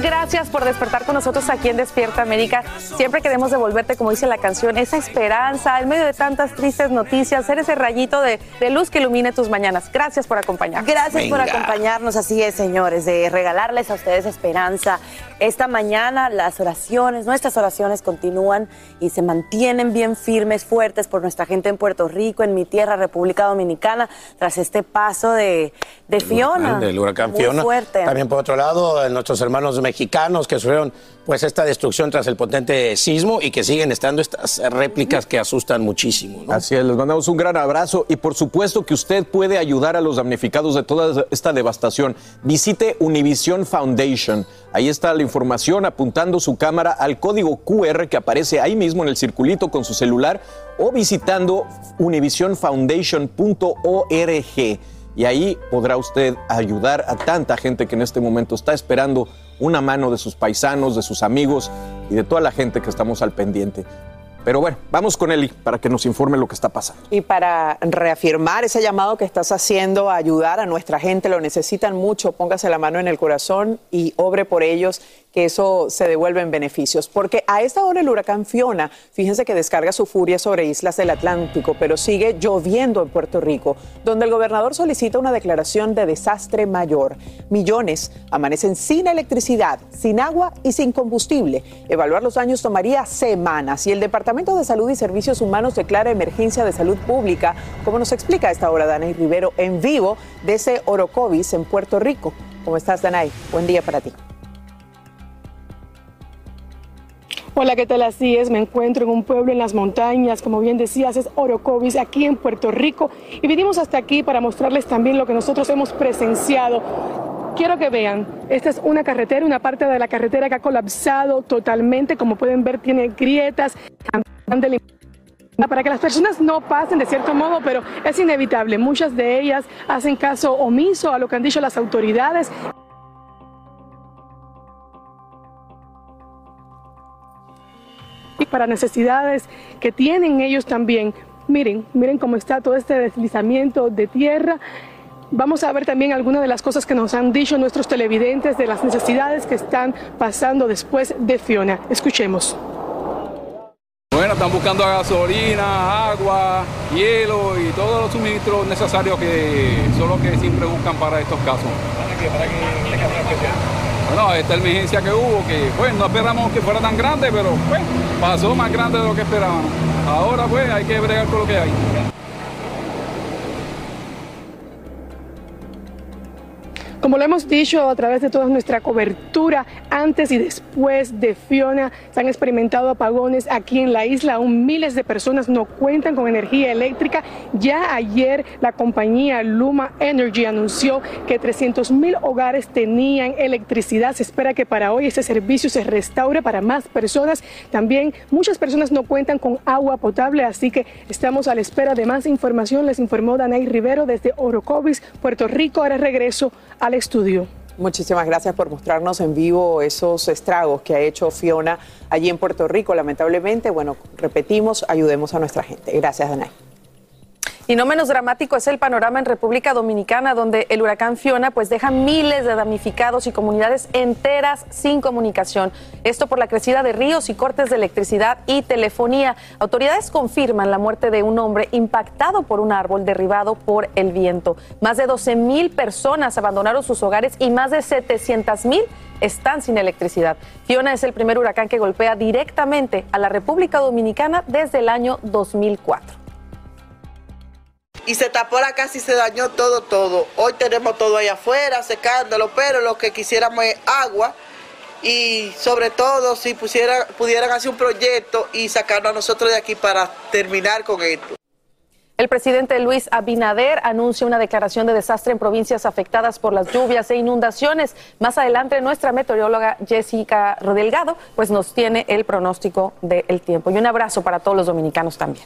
Gracias por despertar con nosotros aquí en Despierta América. Siempre queremos devolverte, como dice la canción, esa esperanza en medio de tantas tristes noticias, ser ese rayito de, luz que ilumine tus mañanas. Gracias por acompañarnos. Gracias por acompañarnos, así es, señores, de regalarles a ustedes esperanza. Esta mañana las oraciones, nuestras oraciones continúan y se mantienen bien firmes, fuertes por nuestra gente en Puerto Rico, en mi tierra, República Dominicana, tras este paso de, de Fiona. Del huracán Fiona. Fuerte. También por otro lado, nuestros hermanos mexicanos que sufrieron pues esta destrucción tras el potente sismo y que siguen estando estas réplicas que asustan muchísimo. Así es, les mandamos un gran abrazo y por supuesto que usted puede ayudar a los damnificados de toda esta devastación. Visite Univision Foundation. Ahí está la información apuntando su cámara al código QR que aparece ahí mismo en el circulito con su celular o visitando univisionfoundation.org y ahí podrá usted ayudar a tanta gente que en este momento está esperando una mano de sus paisanos, de sus amigos y de toda la gente que estamos al pendiente. Pero bueno, vamos con Eli para que nos informe lo que está pasando. Y para reafirmar ese llamado que estás haciendo a ayudar a nuestra gente, lo necesitan mucho, póngase la mano en el corazón y obre por ellos que eso se devuelve en beneficios. Porque a esta hora el huracán Fiona, fíjense que descarga su furia sobre islas del Atlántico, pero sigue lloviendo en Puerto Rico, donde el gobernador solicita una declaración de desastre mayor. Millones amanecen sin electricidad, sin agua y sin combustible. Evaluar los daños tomaría semanas y el Departamento de Salud y Servicios Humanos declara emergencia de salud pública, como nos explica a esta hora Danay Rivero en vivo de ese Orocovis en Puerto Rico. ¿Cómo estás, Danay? Buen día para ti. Hola, ¿qué tal? Así es, me encuentro en un pueblo en las montañas, como bien decías, es Orocovis, aquí en Puerto Rico, y vinimos hasta aquí para mostrarles también lo que nosotros hemos presenciado. Quiero que vean, esta es una carretera, una parte de la carretera que ha colapsado totalmente, como pueden ver tiene grietas, para que las personas no pasen de cierto modo, pero es inevitable. Muchas de ellas hacen caso omiso a lo que han dicho las autoridades. Y para necesidades que tienen ellos también. Miren, miren cómo está todo este deslizamiento de tierra. Vamos a ver también algunas de las cosas que nos han dicho nuestros televidentes de las necesidades que están pasando después de Fiona. Escuchemos. Bueno, están buscando gasolina, agua, hielo y todos los suministros necesarios que son los que siempre buscan para estos casos. ¿Para qué? ¿Para qué? Bueno, esta emergencia que hubo, que pues no esperamos que fuera tan grande, pero pues pasó más grande de lo que esperábamos. Ahora pues hay que bregar con lo que hay. Como lo hemos dicho a través de toda nuestra cobertura, antes y después de Fiona se han experimentado apagones aquí en la isla. Aún miles de personas no cuentan con energía eléctrica. Ya ayer la compañía Luma Energy anunció que 300 mil hogares tenían electricidad. Se espera que para hoy ese servicio se restaure para más personas. También muchas personas no cuentan con agua potable, así que estamos a la espera de más información. Les informó Danay Rivero desde Orocovis, Puerto Rico. Ahora regreso al estudio. Muchísimas gracias por mostrarnos en vivo esos estragos que ha hecho Fiona allí en Puerto Rico. Lamentablemente, bueno, repetimos, ayudemos a nuestra gente. Gracias, Danay. Y no menos dramático es el panorama en República Dominicana, donde el huracán Fiona pues deja miles de damnificados y comunidades enteras sin comunicación. Esto por la crecida de ríos y cortes de electricidad y telefonía. Autoridades confirman la muerte de un hombre impactado por un árbol derribado por el viento. Más de 12 mil personas abandonaron sus hogares y más de 700 mil están sin electricidad. Fiona es el primer huracán que golpea directamente a la República Dominicana desde el año 2004 y se tapó la casa y se dañó todo, todo. Hoy tenemos todo ahí afuera secándolo, pero lo que quisiéramos es agua y sobre todo si pudieran hacer un proyecto y sacarnos a nosotros de aquí para terminar con esto. El presidente Luis Abinader anuncia una declaración de desastre en provincias afectadas por las lluvias e inundaciones. Más adelante, nuestra meteoróloga Jessica Rodelgado pues nos tiene el pronóstico del tiempo. Y un abrazo para todos los dominicanos también.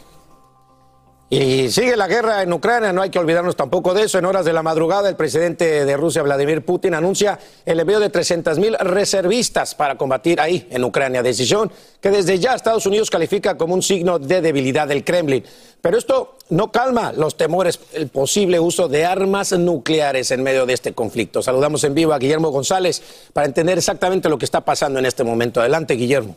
Y sigue la guerra en Ucrania, no hay que olvidarnos tampoco de eso. En horas de la madrugada, el presidente de Rusia, Vladimir Putin, anuncia el envío de 300 mil reservistas para combatir ahí en Ucrania. Decisión que desde ya Estados Unidos califica como un signo de debilidad del Kremlin. Pero esto no calma los temores, el posible uso de armas nucleares en medio de este conflicto. Saludamos en vivo a Guillermo González para entender exactamente lo que está pasando en este momento. Adelante, Guillermo.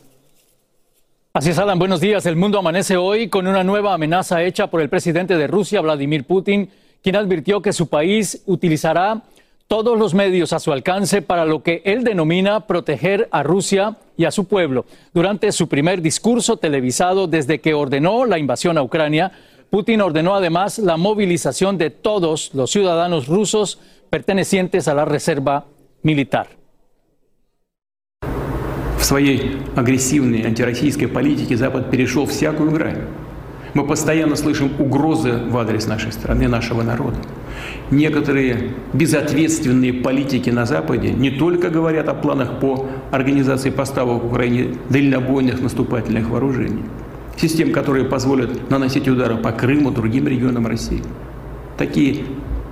Así es, Adam. Buenos días. El mundo amanece hoy con una nueva amenaza hecha por el presidente de Rusia, Vladimir Putin, quien advirtió que su país utilizará todos los medios a su alcance para lo que él denomina proteger a Rusia y a su pueblo. Durante su primer discurso televisado desde que ordenó la invasión a Ucrania, Putin ordenó además la movilización de todos los ciudadanos rusos pertenecientes a la reserva militar. В своей агрессивной антироссийской политике Запад перешел всякую грань. Мы постоянно слышим угрозы в адрес нашей страны, нашего народа. Некоторые безответственные политики на Западе не только говорят о планах по организации поставок в Украине дальнобойных наступательных вооружений, систем, которые позволят наносить удары по Крыму, другим регионам России. Такие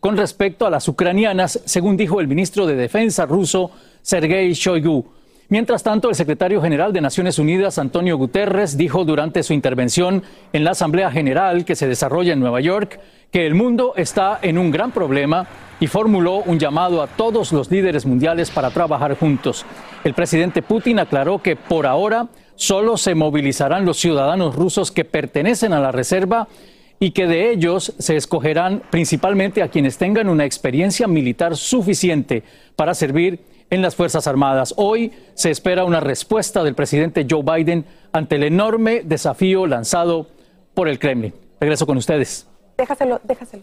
con respecto a las ucranianas, según dijo el ministro de Defensa ruso Sergei Shoigu. Mientras tanto, el secretario general de Naciones Unidas, Antonio Guterres, dijo durante su intervención en la Asamblea General que se desarrolla en Nueva York que el mundo está en un gran problema y formuló un llamado a todos los líderes mundiales para trabajar juntos. El presidente Putin aclaró que por ahora solo se movilizarán los ciudadanos rusos que pertenecen a la reserva y que de ellos se escogerán principalmente a quienes tengan una experiencia militar suficiente para servir en las Fuerzas Armadas. Hoy se espera una respuesta del presidente Joe Biden ante el enorme desafío lanzado por el Kremlin. Regreso con ustedes. Déjaselo, déjaselo.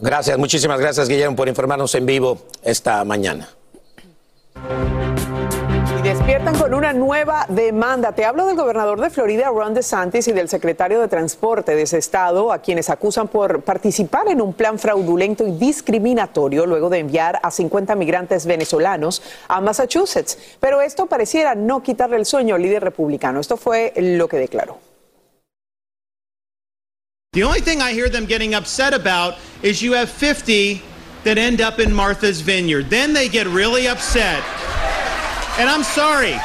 Gracias, muchísimas gracias Guillermo por informarnos en vivo esta mañana despiertan con una nueva demanda. Te hablo del gobernador de Florida, Ron DeSantis, y del secretario de Transporte de ese estado, a quienes acusan por participar en un plan fraudulento y discriminatorio luego de enviar a 50 migrantes venezolanos a Massachusetts. Pero esto pareciera no quitarle el sueño al líder republicano. Esto fue lo que declaró. The only thing I hear them getting upset about is you have 50 that end up in Martha's Vineyard. Then they get really upset. And I'm sorry.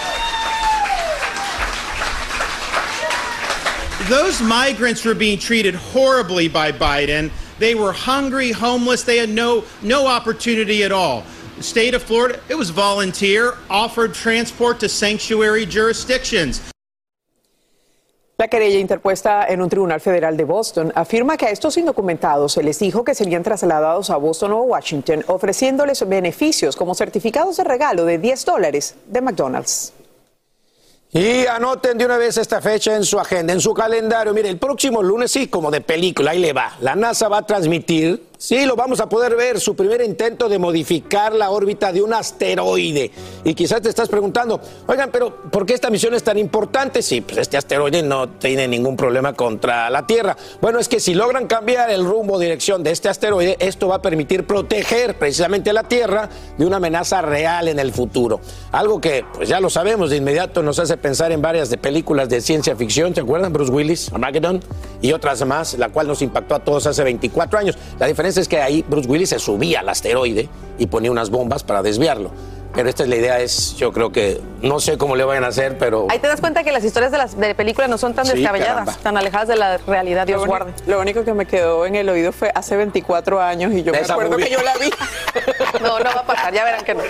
Those migrants were being treated horribly by Biden. They were hungry, homeless, they had no, no opportunity at all. The state of Florida, it was volunteer, offered transport to sanctuary jurisdictions. La querella interpuesta en un tribunal federal de Boston afirma que a estos indocumentados se les dijo que serían trasladados a Boston o Washington ofreciéndoles beneficios como certificados de regalo de 10 dólares de McDonald's. Y anoten de una vez esta fecha en su agenda, en su calendario. Mire, el próximo lunes, sí, como de película, ahí le va. La NASA va a transmitir Sí, lo vamos a poder ver, su primer intento de modificar la órbita de un asteroide. Y quizás te estás preguntando, oigan, pero ¿por qué esta misión es tan importante? Sí, pues este asteroide no tiene ningún problema contra la Tierra. Bueno, es que si logran cambiar el rumbo o dirección de este asteroide, esto va a permitir proteger precisamente la Tierra de una amenaza real en el futuro. Algo que, pues ya lo sabemos, de inmediato nos hace pensar en varias de películas de ciencia ficción, ¿se acuerdan? Bruce Willis, Armageddon y otras más, la cual nos impactó a todos hace 24 años. La diferencia es que ahí Bruce Willis se subía al asteroide y ponía unas bombas para desviarlo. Pero esta es la idea, es, yo creo que no sé cómo le vayan a hacer, pero. Ahí te das cuenta que las historias de las de películas no son tan descabelladas, tan alejadas de la realidad, Dios lo guarde. Lo único que me quedó en el oído fue hace 24 años y yo me acuerdo que yo la vi. no, no va a pasar, ya verán que no.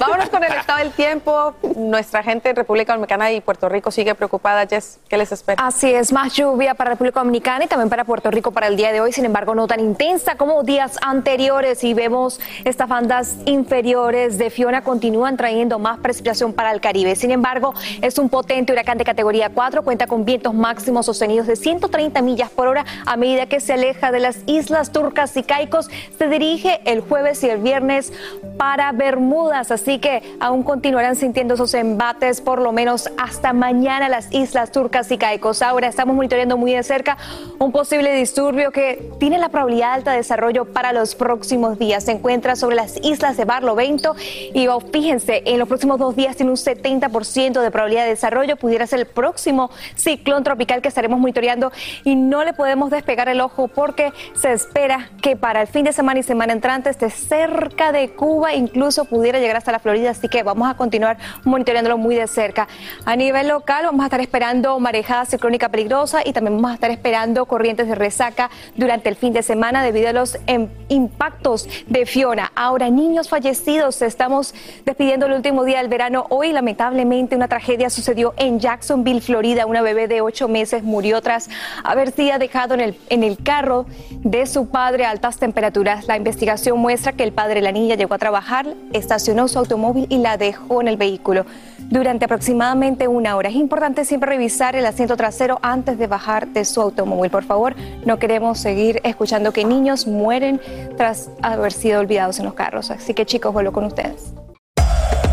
Vámonos con el estado del tiempo. Nuestra gente en República Dominicana y Puerto Rico sigue preocupada. Jess, ¿qué les espera? Así es, más lluvia para República Dominicana y también para Puerto Rico para el día de hoy, sin embargo, no tan intensa como días anteriores. Y vemos estas bandas inferiores de Fiona continúan trayendo más precipitación para el Caribe. Sin embargo, es un potente huracán de categoría 4, cuenta con vientos máximos sostenidos de 130 millas por hora a medida que se aleja de las islas turcas y caicos. Se dirige el jueves y el viernes para Bermudas, así que aún continuarán sintiendo esos embates por lo menos hasta mañana las islas turcas y caicos. Ahora estamos monitoreando muy de cerca un posible disturbio que tiene la probabilidad de alta desarrollo para los próximos días. Se encuentra sobre las islas de Barlovento y oh, fíjense, en los próximos dos días tiene un 70% de probabilidad de desarrollo. Pudiera ser el próximo ciclón tropical que estaremos monitoreando y no le podemos despegar el ojo porque se espera que para el fin de semana y semana entrante esté cerca de Cuba, incluso pudiera llegar hasta la Florida. Así que vamos a continuar monitoreándolo muy de cerca. A nivel local vamos a estar esperando marejada ciclónica peligrosa y también vamos a estar esperando corrientes de resaca durante el fin de semana debido a los em, impactos de Fiona. Ahora, niños fallecidos, estamos despidiendo el último día del verano. Hoy, lamentablemente, una tragedia sucedió en Jacksonville, Florida. Una bebé de ocho meses murió tras haber sido dejado en el, en el carro de su padre a altas temperaturas. La investigación muestra que el padre de la niña llegó a trabajar, estacionó su automóvil y la dejó en el vehículo durante aproximadamente una hora. Es importante siempre revisar el asiento trasero antes de bajar de su automóvil. Por favor, no queremos seguir escuchando que niños mueren tras haber sido olvidados en los carros. Así que chicos, vuelvo con ustedes.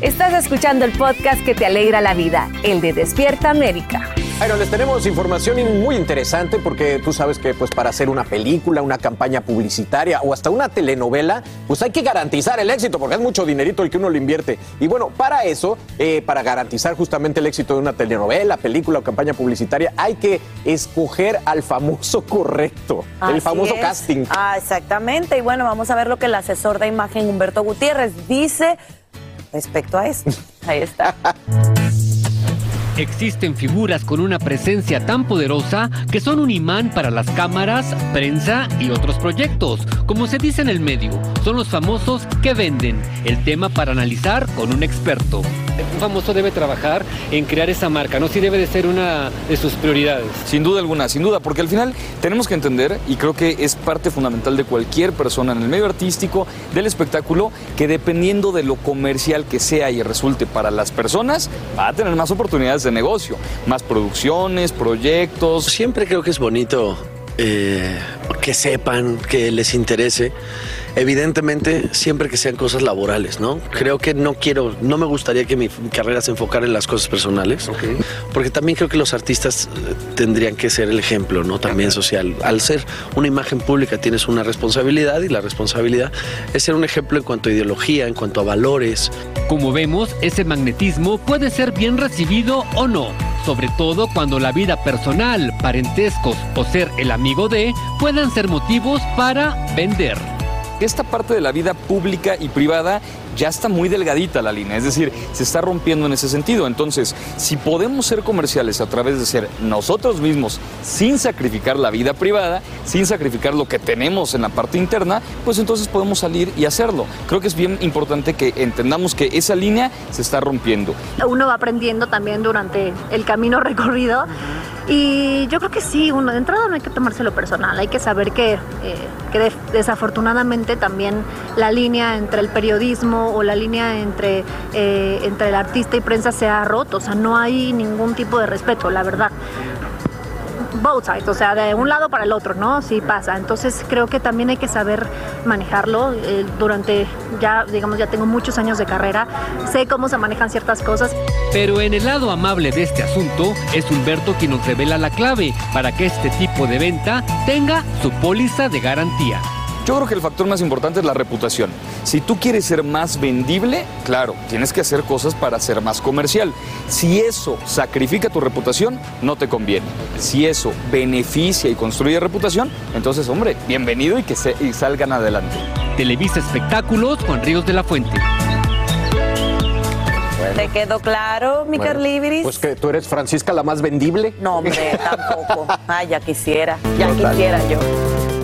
Estás escuchando el podcast que te alegra la vida, el de Despierta América. Bueno, les tenemos información muy interesante porque tú sabes que pues para hacer una película, una campaña publicitaria o hasta una telenovela, pues hay que garantizar el éxito porque es mucho dinerito el que uno le invierte. Y bueno, para eso, eh, para garantizar justamente el éxito de una telenovela, película o campaña publicitaria, hay que escoger al famoso correcto, el famoso es. casting. Ah, exactamente. Y bueno, vamos a ver lo que el asesor de imagen Humberto Gutiérrez dice respecto a esto. Ahí está. Existen figuras con una presencia tan poderosa que son un imán para las cámaras, prensa y otros proyectos. Como se dice en el medio, son los famosos que venden. El tema para analizar con un experto. Un famoso debe trabajar en crear esa marca, ¿no? Sí debe de ser una de sus prioridades. Sin duda alguna, sin duda, porque al final tenemos que entender, y creo que es parte fundamental de cualquier persona en el medio artístico, del espectáculo, que dependiendo de lo comercial que sea y resulte para las personas, va a tener más oportunidades de negocio, más producciones, proyectos. Siempre creo que es bonito eh, que sepan, que les interese. Evidentemente, siempre que sean cosas laborales, ¿no? Creo que no quiero, no me gustaría que mi, carrera se enfocara en las cosas personales, porque también creo que los artistas eh, tendrían que ser el ejemplo, ¿no? También social. Al ser una imagen pública tienes una responsabilidad y la responsabilidad es ser un ejemplo en cuanto a ideología, en cuanto a valores. Como vemos, ese magnetismo puede ser bien recibido o no sobre todo cuando la vida personal, parentescos o ser el amigo de puedan ser motivos para vender. Esta parte de la vida pública y privada ya está muy delgadita la línea, es decir, se está rompiendo en ese sentido. Entonces, si podemos ser comerciales a través de ser nosotros mismos sin sacrificar la vida privada, sin sacrificar lo que tenemos en la parte interna, pues entonces podemos salir y hacerlo. Creo que es bien importante que entendamos que esa línea se está rompiendo. Uno va aprendiendo también durante el camino recorrido. Y yo creo que sí, uno de entrada no hay que tomárselo personal, hay que saber que, eh, desafortunadamente también la línea entre el periodismo o la línea entre, eh, entre el artista y prensa se ha roto, o sea, no hay ningún tipo de respeto, la verdad both sides, o sea, de un lado para el otro, ¿no? Sí pasa. Entonces creo que también hay que saber manejarlo. Eh, durante ya, digamos, ya tengo muchos años de carrera, sé cómo se manejan ciertas cosas. Pero en el lado amable de este asunto es Humberto quien nos revela la clave para que este tipo de venta tenga su póliza de garantía. Yo creo que el factor más importante es la reputación. Si tú quieres ser más vendible, claro, tienes que hacer cosas para ser más comercial. Si eso sacrifica tu reputación, no te conviene. Si eso beneficia y construye reputación, entonces, hombre, bienvenido y que se, salgan adelante. Televisa Espectáculos, Juan Ríos de la Fuente. ¿Te quedó claro, mi bueno, Pues que tú eres Francisca la más vendible. No, hombre, tampoco. Ay, ya quisiera, ya quisiera yo.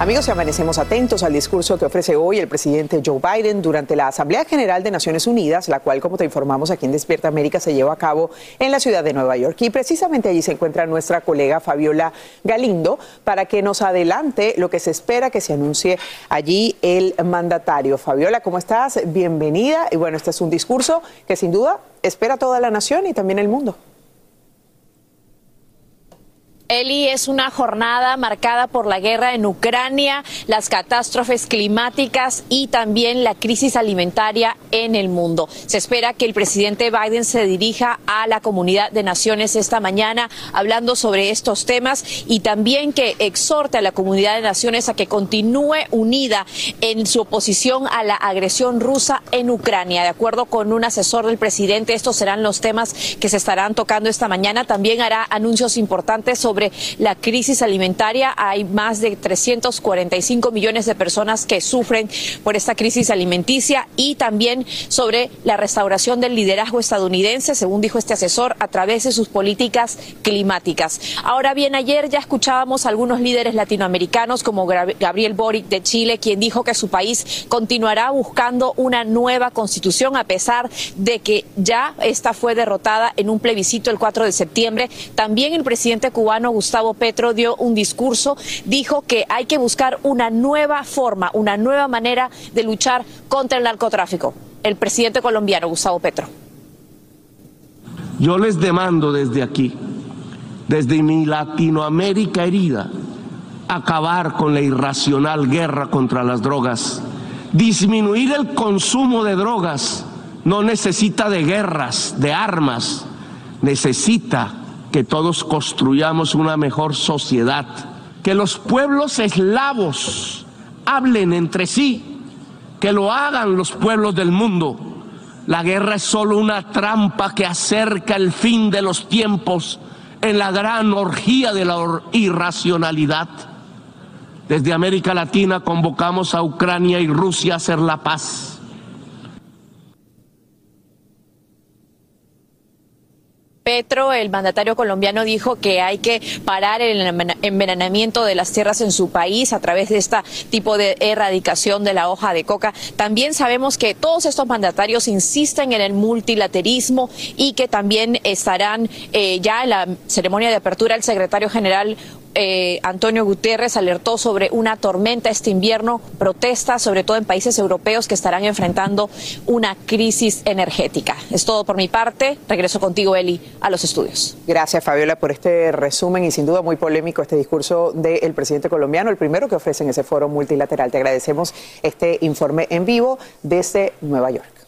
Amigos, y amanecemos atentos al discurso que ofrece hoy el presidente Joe Biden durante la Asamblea General de Naciones Unidas, la cual, como te informamos aquí en Despierta América, se lleva a cabo en la ciudad de Nueva York. Y precisamente allí se encuentra nuestra colega Fabiola Galindo para que nos adelante lo que se espera que se anuncie allí el mandatario. Fabiola, ¿cómo estás? Bienvenida. Y bueno, este es un discurso que sin duda espera toda la nación y también el mundo. Eli, es una jornada marcada por la guerra en Ucrania, las catástrofes climáticas y también la crisis alimentaria en el mundo. Se espera que el presidente Biden se dirija a la comunidad de naciones esta mañana hablando sobre estos temas y también que exhorte a la comunidad de naciones a que continúe unida en su oposición a la agresión rusa en Ucrania. De acuerdo con un asesor del presidente, estos serán los temas que se estarán tocando esta mañana. También hará anuncios importantes sobre sobre la crisis alimentaria. Hay más de 345 millones de personas que sufren por esta crisis alimenticia y también sobre la restauración del liderazgo estadounidense, según dijo este asesor, a través de sus políticas climáticas. Ahora bien, ayer ya escuchábamos a algunos líderes latinoamericanos como Gabriel Boric de Chile, quien dijo que su país continuará buscando una nueva constitución a pesar de que ya esta fue derrotada en un plebiscito el 4 de septiembre. También el presidente cubano Gustavo Petro dio un discurso, dijo que hay que buscar una nueva forma, una nueva manera de luchar contra el narcotráfico. El presidente colombiano Gustavo Petro. Yo les demando desde aquí, desde mi Latinoamérica herida, acabar con la irracional guerra contra las drogas, disminuir el consumo de drogas, no necesita de guerras, de armas, necesita que todos construyamos una mejor sociedad, que los pueblos eslavos hablen entre sí, que lo hagan los pueblos del mundo, La guerra es solo una trampa que acerca el fin de los tiempos en la gran orgía de la irracionalidad. Desde América Latina convocamos a Ucrania y Rusia a hacer la paz Petro, el mandatario colombiano, dijo que hay que parar el envenenamiento de las tierras en su país a través de este tipo de erradicación de la hoja de coca. También sabemos que todos estos mandatarios insisten en el multilaterismo y que también estarán eh, ya en la ceremonia de apertura el secretario general eh, Antonio Guterres alertó sobre una tormenta este invierno, protestas sobre todo en países europeos que estarán enfrentando una crisis energética. Es todo por mi parte. Regreso contigo, Eli, a los estudios. Gracias, Fabiola, por este resumen y sin duda muy polémico este discurso del presidente colombiano, el primero que ofrece en ese foro multilateral. Te agradecemos este informe en vivo desde Nueva York.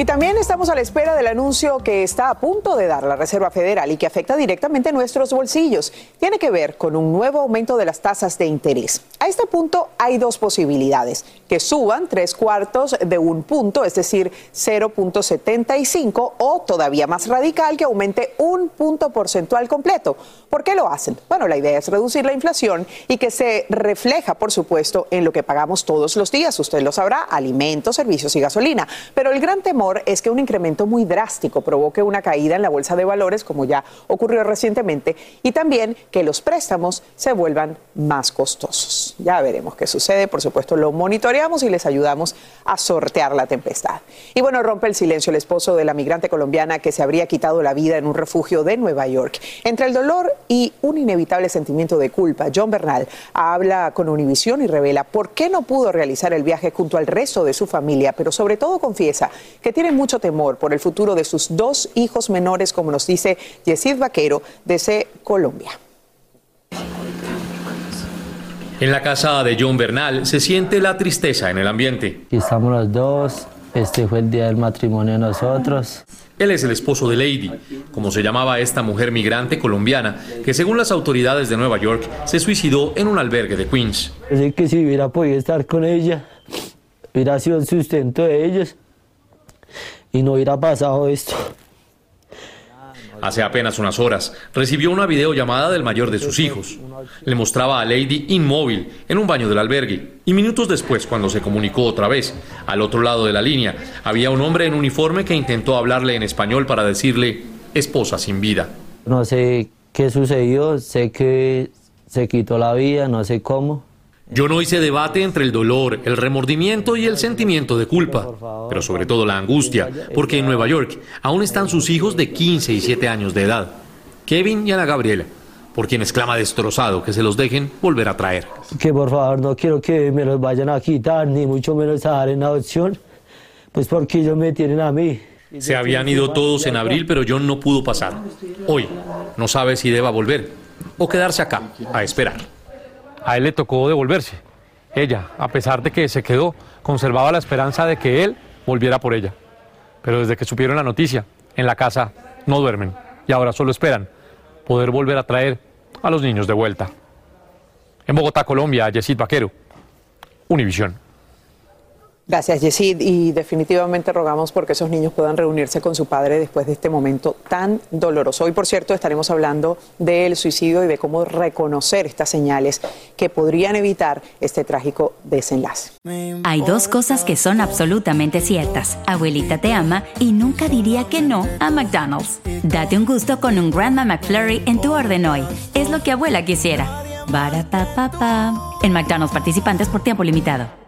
Y también estamos a la espera del anuncio que está a punto de dar la Reserva Federal y que afecta directamente nuestros bolsillos. Tiene que ver con un nuevo aumento de las tasas de interés. A este punto hay dos posibilidades, que suban tres cuartos de un punto, es decir, 0.75, o todavía más radical, que aumente un punto porcentual completo. ¿Por qué lo hacen? Bueno, la idea es reducir la inflación y que se refleja, por supuesto, en lo que pagamos todos los días. Usted lo sabrá, alimentos, servicios y gasolina. Pero el gran temor es que un incremento muy drástico provoque una caída en la bolsa de valores, como ya ocurrió recientemente, y también que los préstamos se vuelvan más costosos. Ya veremos qué sucede, por supuesto lo monitoreamos y les ayudamos a sortear la tempestad. Y bueno, rompe el silencio el esposo de la migrante colombiana que se habría quitado la vida en un refugio de Nueva York. Entre el dolor y un inevitable sentimiento de culpa, John Bernal habla con Univision y revela por qué no pudo realizar el viaje junto al resto de su familia, pero sobre todo confiesa que tiene mucho temor por el futuro de sus dos hijos menores, como nos dice Yesid Vaquero, desde Colombia. En la casa de John Bernal se siente la tristeza en el ambiente. estamos los dos, este fue el día del matrimonio de nosotros. Él es el esposo de Lady, como se llamaba esta mujer migrante colombiana, que según las autoridades de Nueva York se suicidó en un albergue de Queens. Sé que si hubiera podido estar con ella, hubiera sido el sustento de ellos y no hubiera pasado esto. Hace apenas unas horas recibió una videollamada del mayor de sus hijos. Le mostraba a Lady inmóvil en un baño del albergue y minutos después, cuando se comunicó otra vez, al otro lado de la línea, había un hombre en uniforme que intentó hablarle en español para decirle esposa sin vida. No sé qué sucedió, sé que se quitó la vida, no sé cómo, yo no hice debate entre el dolor, el remordimiento y el sentimiento de culpa, pero sobre todo la angustia, porque en Nueva York aún están sus hijos de 15 y 7 años de edad, Kevin y Ana Gabriela, por quienes clama destrozado que se los dejen volver a traer. Que por favor no quiero que me los vayan a quitar, ni mucho menos a dar en adopción, pues porque ellos me tienen a mí. Se habían ido todos en abril, pero John no pudo pasar. Hoy no sabe si deba volver o quedarse acá a esperar a él le tocó devolverse. Ella, a pesar de que se quedó, conservaba la esperanza de que él volviera por ella. Pero desde que supieron la noticia, en la casa no duermen y ahora solo esperan poder volver a traer a los niños de vuelta. En Bogotá, Colombia, Yesid Vaquero, Univisión. Gracias, Yesid. Y definitivamente rogamos porque esos niños puedan reunirse con su padre después de este momento tan doloroso. Hoy, por cierto, estaremos hablando del suicidio y de cómo reconocer estas señales que podrían evitar este trágico desenlace. Hay dos cosas que son absolutamente ciertas. Abuelita te ama y nunca diría que no a McDonald's. Date un gusto con un Grandma McFlurry en tu orden hoy. Es lo que abuela quisiera. En McDonald's participantes por tiempo limitado.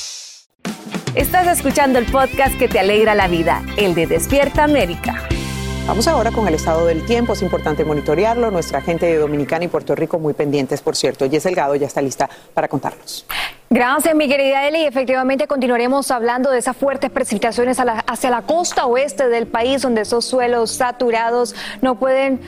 Estás escuchando el podcast que te alegra la vida, el de Despierta América. Vamos ahora con el estado del tiempo. Es importante monitorearlo. Nuestra gente de Dominicana y Puerto Rico muy pendientes, por cierto. Jess Delgado ya está lista para contarnos. Gracias, mi querida Eli. Efectivamente, continuaremos hablando de esas fuertes precipitaciones hacia la costa oeste del país, donde esos suelos saturados no pueden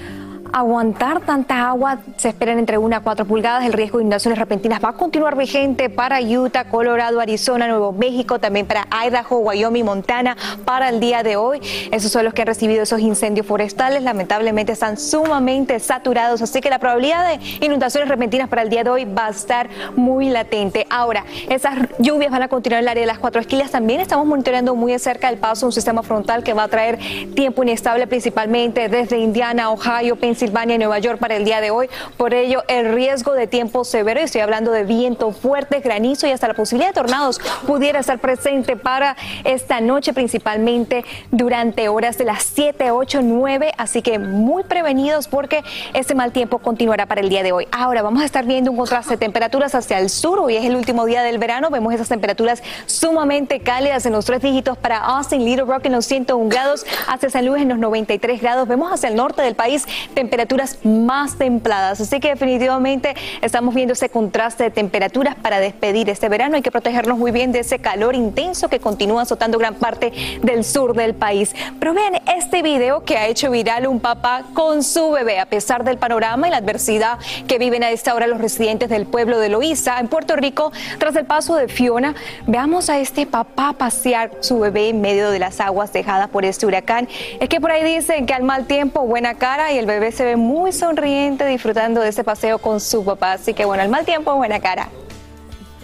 aguantar tanta agua. Se esperan entre 1 a 4 pulgadas. El riesgo de inundaciones repentinas va a continuar vigente para Utah, Colorado, Arizona, Nuevo México, también para Idaho, Wyoming, Montana para el día de hoy. Esos son los que han recibido esos incendios forestales. Lamentablemente están sumamente saturados, así que la probabilidad de inundaciones repentinas para el día de hoy va a estar muy latente. Ahora, esas lluvias van a continuar en el área de las cuatro esquilas. También estamos monitoreando muy de cerca el paso de un sistema frontal que va a traer tiempo inestable principalmente desde Indiana, Ohio, Pensilvania Pensilvania y Nueva York para el día de hoy. Por ello, el riesgo de tiempo severo, y estoy hablando de viento fuerte, granizo y hasta la posibilidad de tornados pudiera estar presente para esta noche, principalmente durante horas de las 7, 8, 9. Así que muy prevenidos porque ese mal tiempo continuará para el día de hoy. Ahora vamos a estar viendo un contraste de temperaturas hacia el sur. Hoy es el último día del verano. Vemos esas temperaturas sumamente cálidas en los tres dígitos para Austin, Little Rock en los 101 grados, hacia San Luis en los 93 grados. Vemos hacia el norte del país temperaturas temperaturas más templadas. Así que definitivamente estamos viendo ese contraste de temperaturas para despedir este verano. Hay que protegernos muy bien de ese calor intenso que continúa azotando gran parte del sur del país. Pero vean este video que ha hecho viral un papá con su bebé, a pesar del panorama y la adversidad que viven a esta hora los residentes del pueblo de Loíza, en Puerto Rico, tras el paso de Fiona. Veamos a este papá pasear su bebé en medio de las aguas dejadas por este huracán. Es que por ahí dicen que al mal tiempo, buena cara y el bebé se ve muy sonriente disfrutando de ese paseo con su papá. Así que bueno, al mal tiempo, buena cara.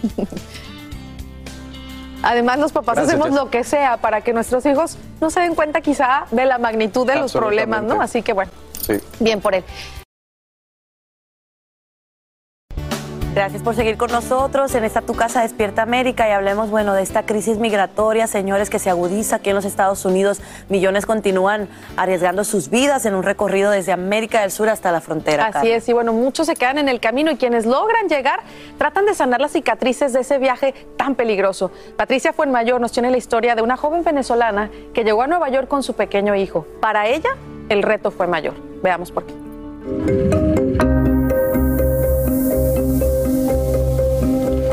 Además, los papás hacemos lo que sea para que nuestros hijos no se den cuenta quizá de la magnitud de los problemas, ¿no? Así que bueno, bien por él. Gracias por seguir con nosotros en esta Tu Casa Despierta América y hablemos, bueno, de esta crisis migratoria, señores, que se agudiza aquí en los Estados Unidos. Millones continúan arriesgando sus vidas en un recorrido desde América del Sur hasta la frontera. Así es, y bueno, muchos se quedan en el camino y quienes logran llegar tratan de sanar las cicatrices de ese viaje tan peligroso. Patricia Fuenmayor nos tiene la historia de una joven venezolana que llegó a Nueva York con su pequeño hijo. Para ella, el reto fue mayor. Veamos por qué.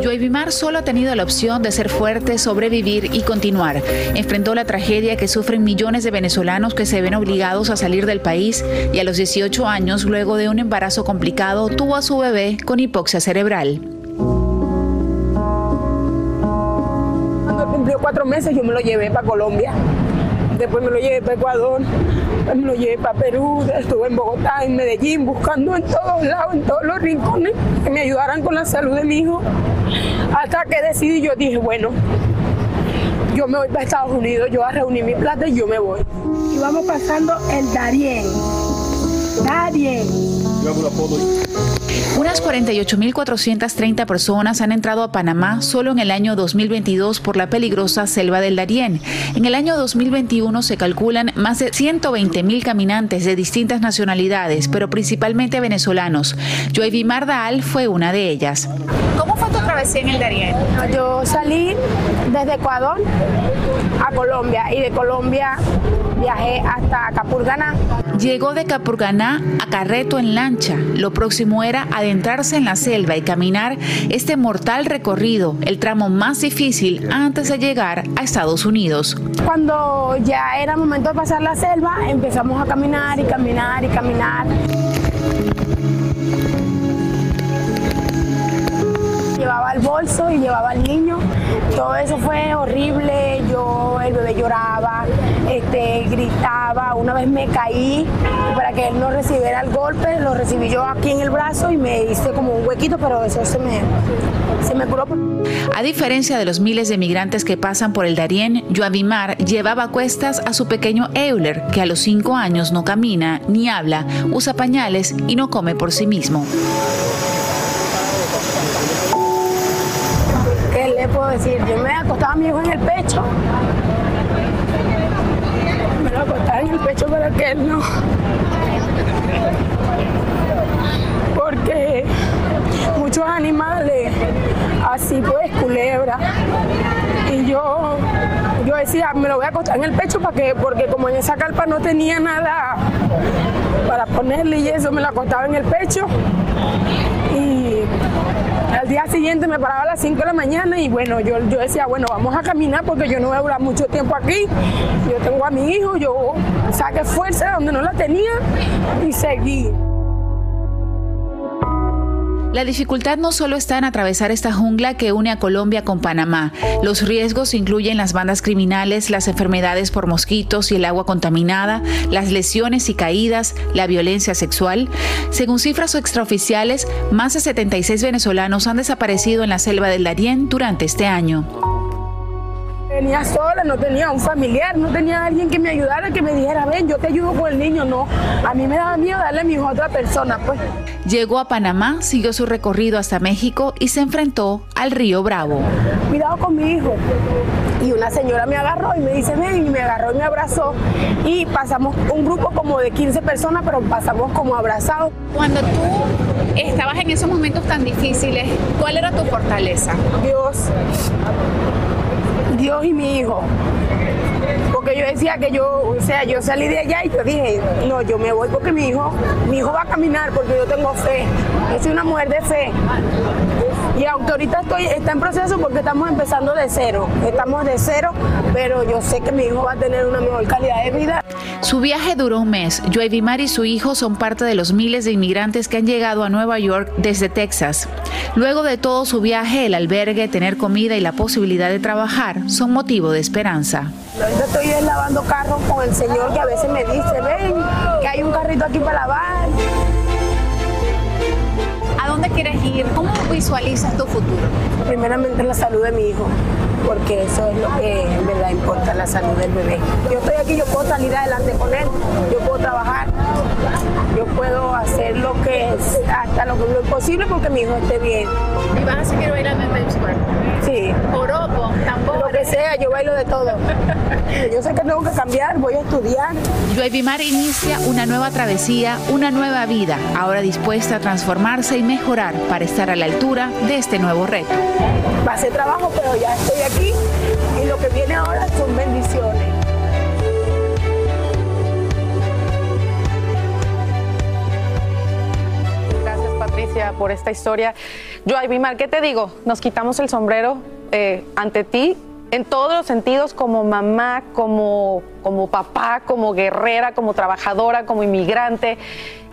Joy Vimar solo ha tenido la opción de ser fuerte, sobrevivir y continuar. Enfrentó la tragedia que sufren millones de venezolanos que se ven obligados a salir del país y a los 18 años, luego de un embarazo complicado, tuvo a su bebé con hipoxia cerebral. Cuando cumplió cuatro meses yo me lo llevé para Colombia después me lo llevé para Ecuador, después me lo llevé para Perú, estuve en Bogotá, en Medellín, buscando en todos lados, en todos los rincones, que me ayudaran con la salud de mi hijo, hasta que decidí, yo dije, bueno, yo me voy para Estados Unidos, yo voy a reunir mi plata y yo me voy. Y vamos pasando el Darien. Darien. Unas 48.430 personas han entrado a Panamá solo en el año 2022 por la peligrosa selva del Darién. En el año 2021 se calculan más de 120.000 caminantes de distintas nacionalidades, pero principalmente venezolanos. Joy Mardaal fue una de ellas. ¿Cómo fue tu travesía en el Darién? Yo salí desde Ecuador a Colombia y de Colombia viajé hasta Capurganá. Llegó de Capurganá a Carreto en lancha. Lo próximo era adentrarse en la selva y caminar este mortal recorrido, el tramo más difícil antes de llegar a Estados Unidos. Cuando ya era momento de pasar la selva, empezamos a caminar y caminar y caminar. llevaba el bolso y llevaba al niño. Todo eso fue horrible. Yo, el bebé lloraba, este, gritaba. Una vez me caí para que él no recibiera el golpe, lo recibí yo aquí en el brazo y me hice como un huequito, pero eso se me, se me curó. A diferencia de los miles de migrantes que pasan por el Darién, Joavimar llevaba a cuestas a su pequeño Euler, que a los cinco años no camina ni habla, usa pañales y no come por sí mismo. ¿Qué le puedo decir? Yo me acostaba a mi hijo en el pecho. Me lo para que él no. Porque muchos animales, así pues, culebra. Y yo, yo decía, me lo voy a acostar en el pecho para que, porque como en esa carpa no tenía nada para ponerle y eso, me lo acostaba en el pecho. Al día siguiente me paraba a las 5 de la mañana y bueno, yo, yo decía, bueno, vamos a caminar porque yo no voy a durar mucho tiempo aquí. Yo tengo a mi hijo, yo saqué fuerza donde no la tenía y seguí. La dificultad no solo está en atravesar esta jungla que une a Colombia con Panamá. Los riesgos incluyen las bandas criminales, las enfermedades por mosquitos y el agua contaminada, las lesiones y caídas, la violencia sexual. Según cifras extraoficiales, más de 76 venezolanos han desaparecido en la selva del Darién durante este año. Venía sola, no tenía un familiar, no tenía alguien que me ayudara, que me dijera, ven, yo te ayudo con el niño. No, a mí me daba miedo darle a mi hijo a otra persona, pues. Llegó a Panamá, siguió su recorrido hasta México y se enfrentó al río Bravo. Cuidado con mi hijo. Y una señora me agarró y me dice, ven, y me agarró y me abrazó. Y pasamos un grupo como de 15 personas, pero pasamos como abrazados. Cuando tú estabas en esos momentos tan difíciles, ¿cuál era tu fortaleza? Dios. Dios y mi hijo. Porque yo decía que yo, o sea, yo salí de allá y yo dije, no, yo me voy porque mi hijo, mi hijo va a caminar porque yo tengo fe. Yo soy una mujer de fe. Y aunque ahorita estoy, está en proceso porque estamos empezando de cero. Estamos de cero, pero yo sé que mi hijo va a tener una mejor calidad de vida. Su viaje duró un mes. Joy y su hijo son parte de los miles de inmigrantes que han llegado a Nueva York desde Texas. Luego de todo su viaje, el albergue, tener comida y la posibilidad de trabajar son motivo de esperanza. Ahorita estoy lavando carros con el señor que a veces me dice, ven, que hay un carrito aquí para lavar. ¿A dónde quieres ir? ¿Cómo visualizas tu futuro? Primeramente la salud de mi hijo, porque eso es lo que en verdad importa, la salud del bebé. Yo estoy aquí, yo puedo salir adelante con él, yo puedo trabajar, puedo hacer lo que es, hasta lo, lo posible porque mi hijo esté bien. ¿Y vas a seguir bailando en Times Square? Sí. Joropo, tambor. Lo que sea, yo bailo de todo. yo sé que tengo que cambiar, voy a estudiar. Joy inicia una nueva travesía, una nueva vida, ahora dispuesta a transformarse y mejorar para estar a la altura de este nuevo reto. Pasé trabajo, pero ya estoy aquí y lo que viene ahora son bendiciones. Por esta historia. Yo, ¿qué te digo? Nos quitamos el sombrero eh, ante ti en todos los sentidos, como mamá, como, como papá, como guerrera, como trabajadora, como inmigrante.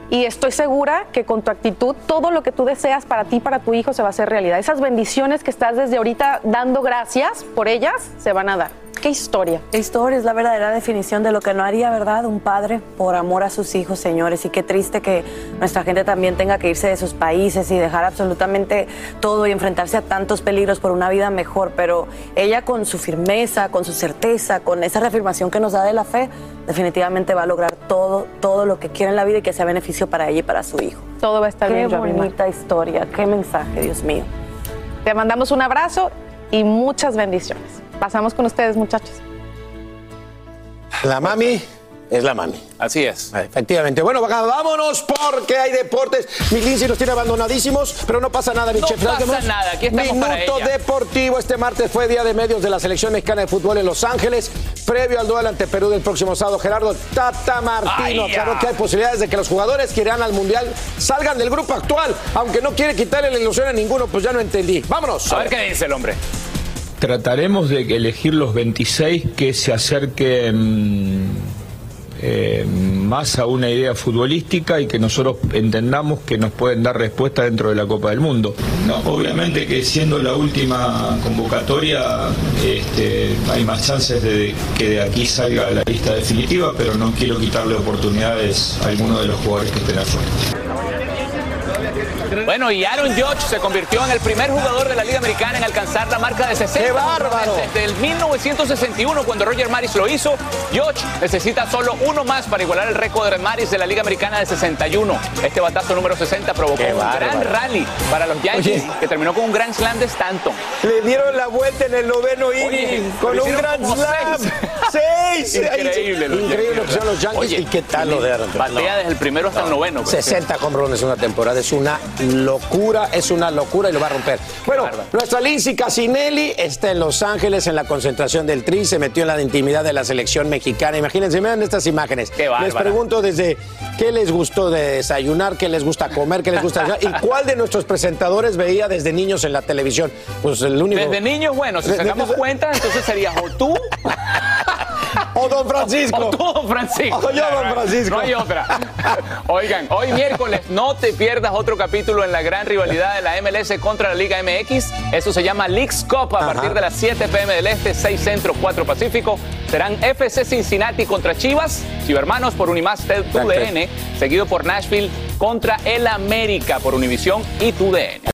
Y estoy segura que con tu actitud todo lo que tú deseas para ti, para tu hijo, se va a hacer realidad. Esas bendiciones que estás desde ahorita dando gracias por ellas, se van a dar. ¿Qué historia? Historia es la verdadera definición de lo que no haría, ¿verdad? Un padre por amor a sus hijos, señores. Y qué triste que nuestra gente también tenga que irse de sus países y dejar absolutamente todo y enfrentarse a tantos peligros por una vida mejor. Pero ella con su firmeza, con su certeza, con esa reafirmación que nos da de la fe, definitivamente va a lograr todo, todo lo que quiera en la vida y que sea beneficio para ella y para su hijo. Todo va a estar bien, Qué bonita historia, qué mensaje, Dios mío. Te mandamos un abrazo y muchas bendiciones. Pasamos con ustedes, muchachos. La mami es la mami. Así es. Efectivamente. Bueno, vámonos porque hay deportes. Mi Lindsay nos tiene abandonadísimos, pero no pasa nada, mi No chef. pasa nada, aquí estamos Minuto para ella. deportivo. Este martes fue día de medios de la selección mexicana de fútbol en Los Ángeles, previo al duelo ante Perú del próximo sábado. Gerardo Tata Martino Ay, aclaró que hay posibilidades de que los jugadores que irán al Mundial salgan del grupo actual, aunque no quiere quitarle la ilusión a ninguno, pues ya no entendí. Vámonos. A ver qué dice el hombre. Trataremos de elegir los 26 que se acerquen eh, más a una idea futbolística y que nosotros entendamos que nos pueden dar respuesta dentro de la Copa del Mundo. No, obviamente que siendo la última convocatoria este, hay más chances de que de aquí salga la lista definitiva, pero no quiero quitarle oportunidades a alguno de los jugadores que estén afuera. Bueno, y Aaron Judge se convirtió en el primer jugador de la Liga Americana en alcanzar la marca de 60. ¡Qué bárbaro! Desde el 1961, cuando Roger Maris lo hizo, Judge necesita solo uno más para igualar el récord de Maris de la Liga Americana de 61. Este batazo número 60 provocó ¡Qué un bárbaro! gran rally para los Yankees, Oye. que terminó con un gran slam de Stanton. Le dieron la vuelta en el noveno inning con un gran slam. seis. ¡Seis! Increíble. los Increíble lo que son los Yankees. Oye, ¿Y qué tal lo de Aaron? Batea desde el primero hasta el noveno. pero 60 hombrones en una temporada, es una locura, es una locura y lo va a romper. Bueno, nuestra Lindsay Casinelli está en Los Ángeles en la concentración del Tri, se metió en la intimidad de la selección mexicana. Imagínense, vean estas imágenes. bárbara. les pregunto desde qué les gustó de desayunar, qué les gusta comer, qué les gusta y cuál de nuestros presentadores veía desde niños en la televisión. Pues el único. Desde niños, bueno, si sacamos de- cuenta, entonces sería o tú o Don Francisco. O, tú, Don Francisco. O yo, Don Francisco. No hay otra. Oigan, hoy miércoles no te pierdas otro capítulo en la gran rivalidad de la MLS contra la Liga MX. Eso se llama Leagues Cup a partir de las 7 pm del Este, 6 Centro, 4 Pacífico. Serán FC Cincinnati contra Chivas, Cibermanos por Unimás TUDN, seguido por Nashville contra el América por Univisión y TUDN.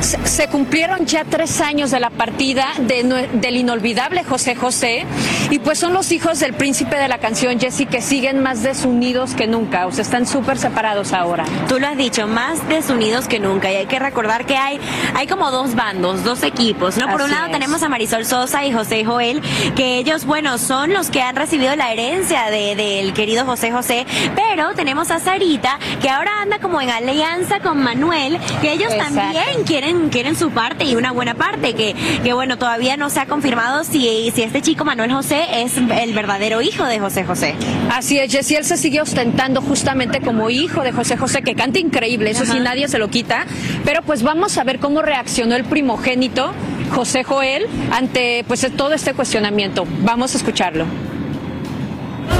Se, se cumplieron ya tres años de la partida de del inolvidable José José y pues son los hijos del príncipe de la canción Jesse que siguen más desunidos que nunca, o sea, están súper separados ahora. Tú lo has dicho, más desunidos que nunca. Y hay que recordar que hay, hay como dos bandos, dos equipos. ¿no? Por un lado es. tenemos a Marisol Sosa y José Joel, que ellos, bueno, son los que han recibido la herencia de- del querido José José. Pero tenemos a Sarita, que ahora anda como en alianza con Manuel, que ellos Exacto. también quieren, quieren su parte y una buena parte. Que, que bueno, todavía no se ha confirmado si, si este chico Manuel José es el verdadero hijo de José José. Así es, Jesse, él se sigue ostentando justamente como hijo de José José, que canta increíble, eso sí Ajá. nadie se lo quita, pero pues vamos a ver cómo reaccionó el primogénito, José Joel, ante pues todo este cuestionamiento. Vamos a escucharlo.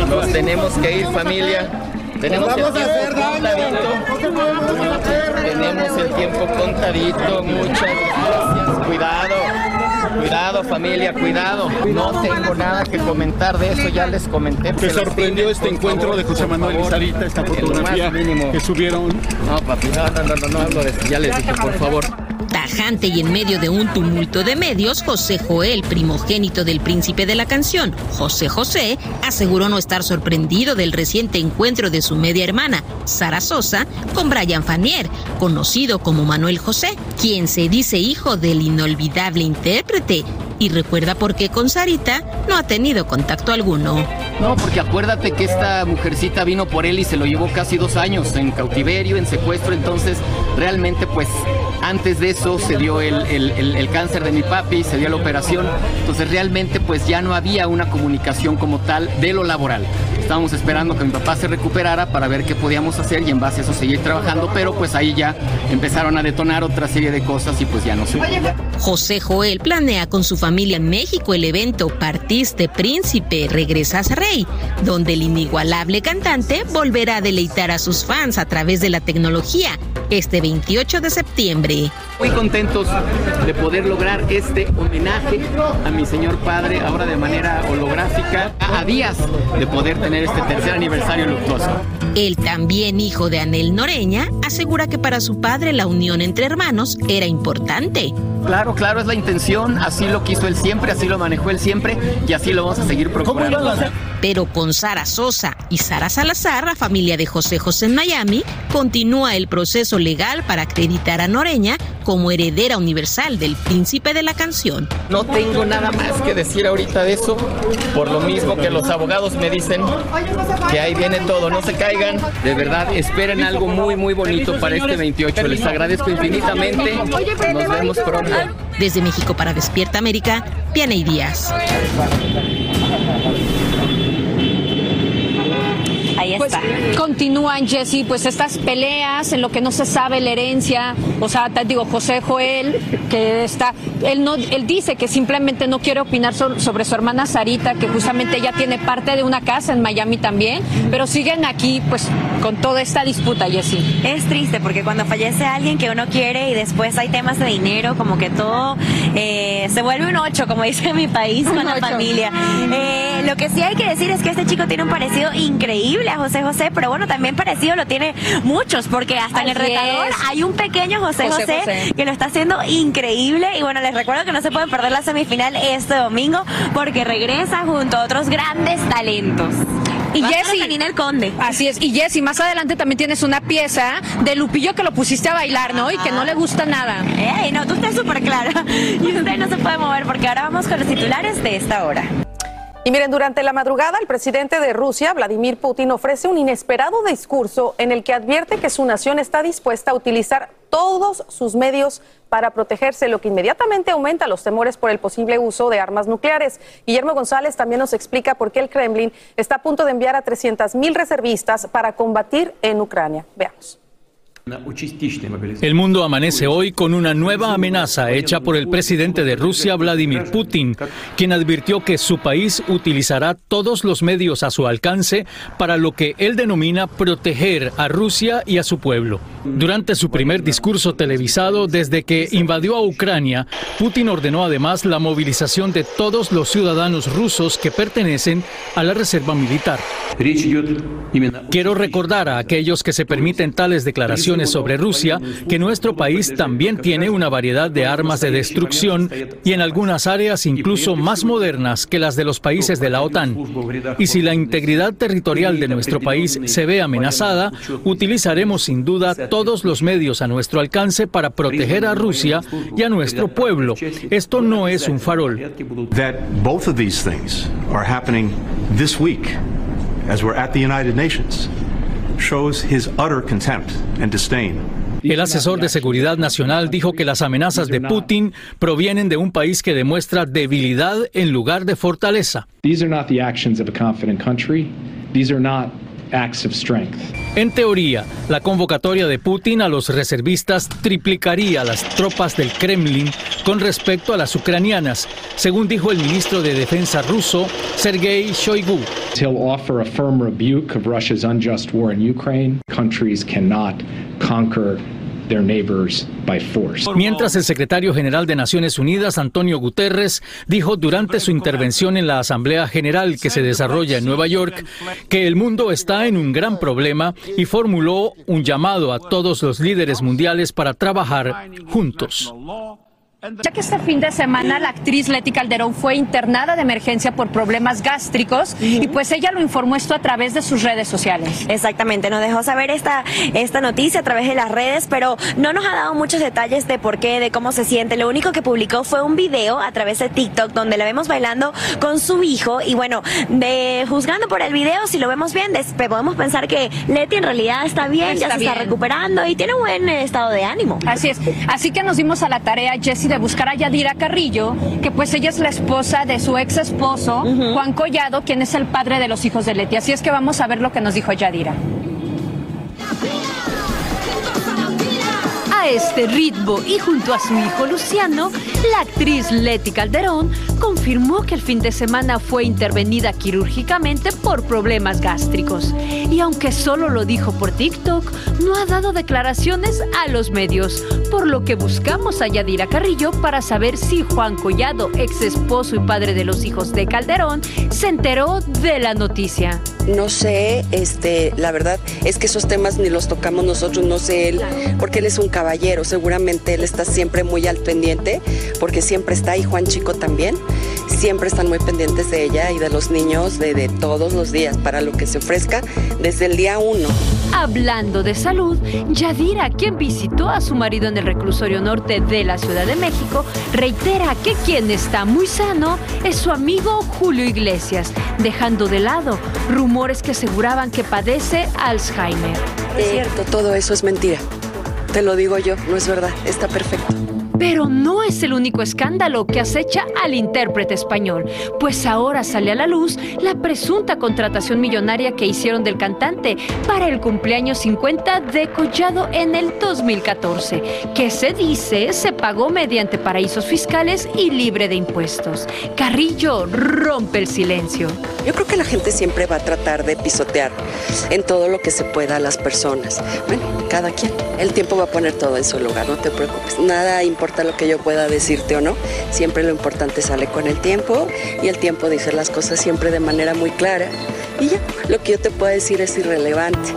Nos tenemos que ir familia. Tenemos Vamos a tiempo hacer daño. Tenemos el tiempo contadito. Muchas gracias. Cuidado. Cuidado familia, cuidado. No tengo nada que comentar de eso, ya les comenté. ¿Te sorprendió este encuentro de José Manuel? Sarita, esta fotografía que subieron? No, papi, no, no, no, no, ya les dije, por favor. Y en medio de un tumulto de medios, José Joel, primogénito del príncipe de la canción, José José, aseguró no estar sorprendido del reciente encuentro de su media hermana, Sara Sosa, con Brian Fanier, conocido como Manuel José, quien se dice hijo del inolvidable intérprete. Y recuerda por qué con Sarita no ha tenido contacto alguno. No, porque acuérdate que esta mujercita vino por él y se lo llevó casi dos años en cautiverio, en secuestro, entonces realmente pues antes de eso se dio el, el- el- cáncer de mi papi, se dio la operación, entonces realmente pues ya no había una comunicación como tal de lo laboral. Estábamos esperando que mi papá se recuperara para ver qué podíamos hacer y en base a eso seguir trabajando, pero pues ahí ya empezaron a detonar otra serie de cosas y pues ya no sé. José Joel planea con su familia en México el evento Partiste Príncipe, Regresas Rey, donde el inigualable cantante volverá a deleitar a sus fans a través de la tecnología este 28 de septiembre. Muy contentos de poder lograr este homenaje a mi señor padre, ahora de manera holográfica, a días de poder tener este tercer aniversario luctuoso. El también hijo de Anel Noreña asegura que para su padre la unión entre hermanos era importante. Claro, claro, es la intención, así lo quiso él siempre, así lo manejó él siempre y así lo vamos a seguir procurando. Pero con Sara Sosa y Sara Salazar, la familia de José José en Miami, continúa el proceso legal para acreditar a Noreña como heredera universal del príncipe de la canción. No tengo nada más que decir ahorita de eso, por lo mismo que los abogados me dicen que ahí viene todo, no se caigan. De verdad, esperen algo muy, muy bonito para este 28. Les agradezco infinitamente. Nos vemos pronto. Desde México para Despierta América, Pianey Díaz. Ahí Pues continúan, Jesse, pues estas peleas en lo que no se sabe la herencia. O sea, te digo, José Joel, que está, él no, él dice que simplemente no quiere opinar so- sobre su hermana Sarita, que justamente ella tiene parte de una casa en Miami también, pero siguen aquí, pues, con toda esta disputa, Jesse. Es triste porque cuando fallece alguien que uno quiere y después hay temas de dinero, como que todo eh, se vuelve un ocho, como dice mi país, con la familia. Eh, lo que sí hay que decir es que este chico tiene un parecido increíble a José José, pero bueno, también parecido lo tiene muchos, porque hasta en el retador es. hay un pequeño José José José, José. que lo está haciendo increíble. Y bueno, les recuerdo que no se pueden perder la semifinal este domingo porque regresa junto a otros grandes talentos. Y Jessy, El Conde. Así es. Y Jessy, más adelante también tienes una pieza de Lupillo que lo pusiste a bailar, ¿no? Y que no le gusta nada. Ey, no, tú estás súper clara. Y usted no se puede mover porque ahora vamos con los titulares de esta hora. Y miren, durante la madrugada, el presidente de Rusia, Vladimir Putin, ofrece un inesperado discurso en el que advierte que su nación está dispuesta a utilizar todos sus medios para protegerse, lo que inmediatamente aumenta los temores por el posible uso de armas nucleares. Guillermo González también nos explica por qué el Kremlin está a punto de enviar a 300 mil reservistas para combatir en Ucrania. Veamos. El mundo amanece hoy con una nueva amenaza hecha por el presidente de Rusia, Vladimir Putin, quien advirtió que su país utilizará todos los medios a su alcance para lo que él denomina proteger a Rusia y a su pueblo. Durante su primer discurso televisado desde que invadió a Ucrania, Putin ordenó además la movilización de todos los ciudadanos rusos que pertenecen a la Reserva Militar. Quiero recordar a aquellos que se permiten tales declaraciones sobre Rusia que nuestro país también tiene una variedad de armas de destrucción y en algunas áreas incluso más modernas que las de los países de la OTAN. Y si la integridad territorial de nuestro país se ve amenazada, utilizaremos sin duda todos los medios a nuestro alcance para proteger a Rusia y a nuestro pueblo. Esto no es un farol. this week as we're at the United Nations shows his utter contempt and disdain. El asesor de Seguridad Nacional dijo que las amenazas de Putin provienen de un país que demuestra debilidad en lugar de fortaleza. These are not the actions of a confident country. These are not acts of strength. En teoría, la convocatoria de Putin a los reservistas triplicaría las tropas del Kremlin con respecto a las ucranianas, según dijo el ministro de Defensa ruso, Sergei Shoigu. He'll offer a firm rebuke of Russia's unjust war in Ukraine. Countries cannot conquer Mientras el secretario general de Naciones Unidas, Antonio Guterres, dijo durante su intervención en la Asamblea General que se desarrolla en Nueva York que el mundo está en un gran problema y formuló un llamado a todos los líderes mundiales para trabajar juntos. Ya que este fin de semana la actriz Leti Calderón fue internada de emergencia por problemas gástricos y pues ella lo informó esto a través de sus redes sociales. Exactamente, nos dejó saber esta, esta noticia a través de las redes, pero no nos ha dado muchos detalles de por qué, de cómo se siente. Lo único que publicó fue un video a través de TikTok donde la vemos bailando con su hijo y bueno, de, juzgando por el video, si lo vemos bien, des- podemos pensar que Leti en realidad está bien, ya Está se está recuperando y tiene un buen eh, estado de ánimo. Así es. Así que nos dimos a la tarea, Jessy, de buscar a Yadira Carrillo, que pues ella es la esposa de su ex esposo, Juan Collado, quien es el padre de los hijos de Leti. Así es que vamos a ver lo que nos dijo Yadira. Este ritmo y junto a su hijo Luciano, la actriz Leti Calderón confirmó que el fin de semana fue intervenida quirúrgicamente por problemas gástricos. Y aunque solo lo dijo por TikTok, no ha dado declaraciones a los medios, por lo que buscamos a Yadira Carrillo para saber si Juan Collado, ex esposo y padre de los hijos de Calderón, se enteró de la noticia. No sé, este, la verdad es que esos temas ni los tocamos nosotros, no sé él, porque él es un caballero, seguramente él está siempre muy al pendiente, porque siempre está ahí Juan Chico también, siempre están muy pendientes de ella y de los niños de, de todos los días para lo que se ofrezca desde el día uno. Hablando de salud, Yadira, quien visitó a su marido en el reclusorio norte de la Ciudad de México, reitera que quien está muy sano es su amigo Julio Iglesias, dejando de lado rumores que aseguraban que padece Alzheimer. Es cierto, todo eso es mentira. Te lo digo yo, no es verdad, está perfecto. Pero no es el único escándalo que acecha al intérprete español, pues ahora sale a la luz la presunta contratación millonaria que hicieron del cantante para el cumpleaños 50 de Collado en el 2014, que se dice se pagó mediante paraísos fiscales y libre de impuestos. Carrillo rompe el silencio. Yo creo que la gente siempre va a tratar de pisotear en todo lo que se pueda a las personas. Bueno, cada quien. El tiempo va a poner todo en su lugar, no te preocupes. Nada lo que yo pueda decirte o no. Siempre lo importante sale con el tiempo y el tiempo dice las cosas siempre de manera muy clara. Y ya, lo que yo te puedo decir es irrelevante.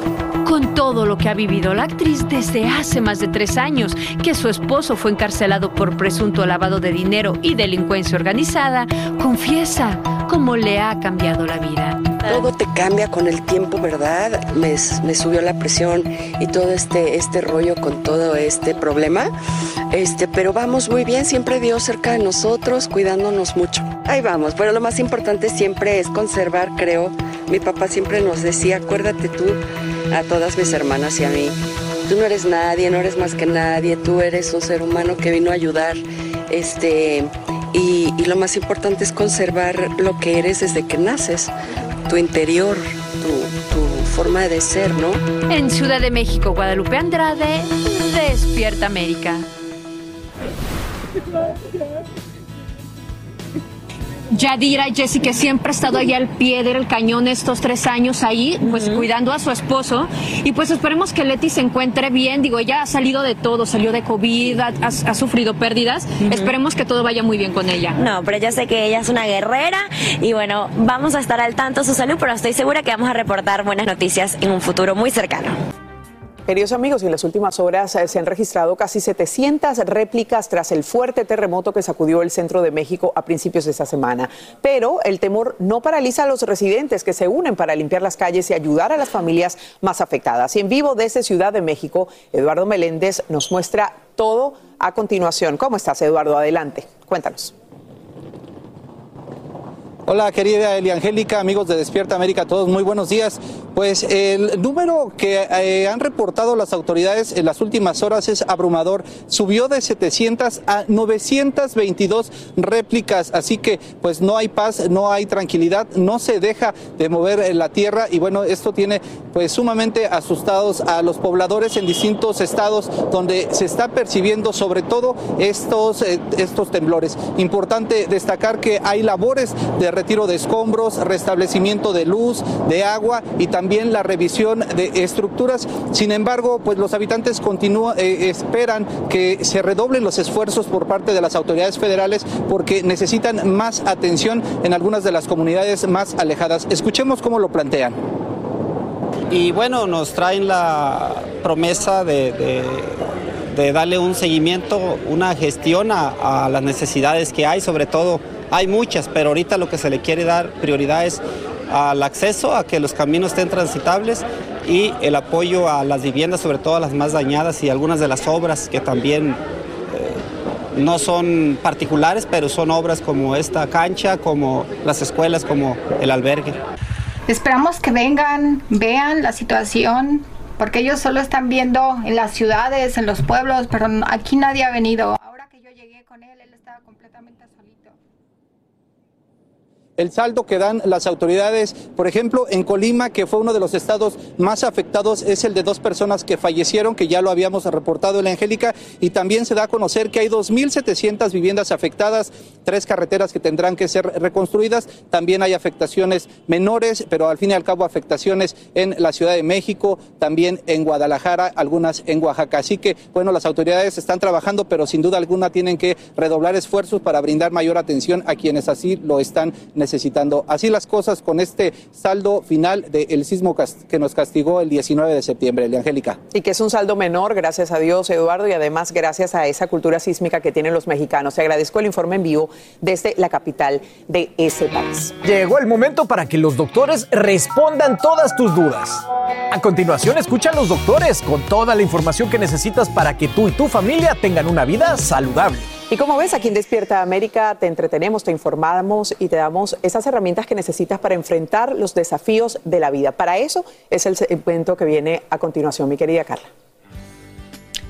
Con todo lo que ha vivido la actriz desde hace más de tres años, que su esposo fue encarcelado por presunto lavado de dinero y delincuencia organizada, confiesa cómo le ha cambiado la vida. Todo te cambia con el tiempo, ¿verdad? Me, subió la presión y todo este, este rollo con todo este problema. Este, pero vamos muy bien, siempre Dios cerca de nosotros, cuidándonos mucho. Ahí vamos, pero lo más importante siempre es conservar, creo. Mi papá siempre nos decía, acuérdate tú a todas mis hermanas y a mí. Tú no eres nadie, no eres más que nadie, tú eres un ser humano que vino a ayudar. Este, y, y lo más importante es conservar lo que eres desde que naces tu interior, tu, tu, forma de ser, ¿no? En Ciudad de México, Guadalupe Andrade, Despierta América. Yadira y Jessica siempre ha estado ahí al pie del cañón estos tres años ahí, pues cuidando a su esposo. Y pues esperemos que Leti se encuentre bien. Digo, ella ha salido de todo, salió de COVID, ha, ha sufrido pérdidas. Esperemos que todo vaya muy bien con ella. No, pero yo sé que ella es una guerrera y bueno, vamos a estar al tanto de su salud, pero estoy segura que vamos a reportar buenas noticias en un futuro muy cercano. Queridos amigos, en las últimas horas eh, se han registrado casi 700 réplicas tras el fuerte terremoto que sacudió el centro de México a principios de esta semana. Pero el temor no paraliza a los residentes que se unen para limpiar las calles y ayudar a las familias más afectadas. Y en vivo desde Ciudad de México, Eduardo Meléndez nos muestra todo a continuación. ¿Cómo estás, Eduardo? Adelante, cuéntanos. Hola querida Eliangélica, amigos de Despierta América, todos muy buenos días. Pues el número que eh, han reportado las autoridades en las últimas horas es abrumador. Subió de 700 a 922 réplicas, así que pues no hay paz, no hay tranquilidad, no se deja de mover la tierra y bueno, esto tiene pues sumamente asustados a los pobladores en distintos estados donde se está percibiendo sobre todo estos, eh, estos temblores. Importante destacar que hay labores de retiro de escombros, restablecimiento de luz, de agua y también la revisión de estructuras. Sin embargo, pues los habitantes continúan, eh, esperan que se redoblen los esfuerzos por parte de las autoridades federales porque necesitan más atención en algunas de las comunidades más alejadas. Escuchemos cómo lo plantean. Y bueno, nos traen la promesa de, darle un seguimiento, una gestión a las necesidades que hay, sobre todo hay muchas, pero ahorita lo que se le quiere dar prioridad es al acceso, a que los caminos estén transitables y el apoyo a las viviendas, sobre todo a las más dañadas y algunas de las obras que también eh, no son particulares, pero son obras como esta cancha, como las escuelas, como el albergue. Esperamos que vengan, vean la situación, porque ellos solo están viendo en las ciudades, en los pueblos, pero aquí nadie ha venido. con él, él estaba completamente el saldo que dan las autoridades, por ejemplo, en Colima, que fue uno de los estados más afectados, es el de dos personas que fallecieron, que ya lo habíamos reportado en la Angélica, y también se da a conocer que hay 2.700 viviendas afectadas, tres carreteras que tendrán que ser reconstruidas, también hay afectaciones menores, pero al fin y al cabo afectaciones en la Ciudad de México, también en Guadalajara, algunas en Oaxaca. Así que, bueno, las autoridades están trabajando, pero sin duda alguna tienen que redoblar esfuerzos para brindar mayor atención a quienes así lo están necesitando necesitando. Así las cosas con este saldo final del sismo que nos castigó el 19 de septiembre, de Angélica. Y que es un saldo menor, gracias a Dios, Eduardo, y además gracias a esa cultura sísmica que tienen los mexicanos. Te agradezco el informe en vivo desde la capital de ese país. Llegó el momento para que los doctores respondan todas tus dudas. A continuación, escucha a los doctores con toda la información que necesitas para que tú y tu familia tengan una vida saludable. Y como ves, aquí en Despierta América te entretenemos, te informamos y te damos esas herramientas que necesitas para enfrentar los desafíos de la vida. Para eso es el evento que viene a continuación, mi querida Carla.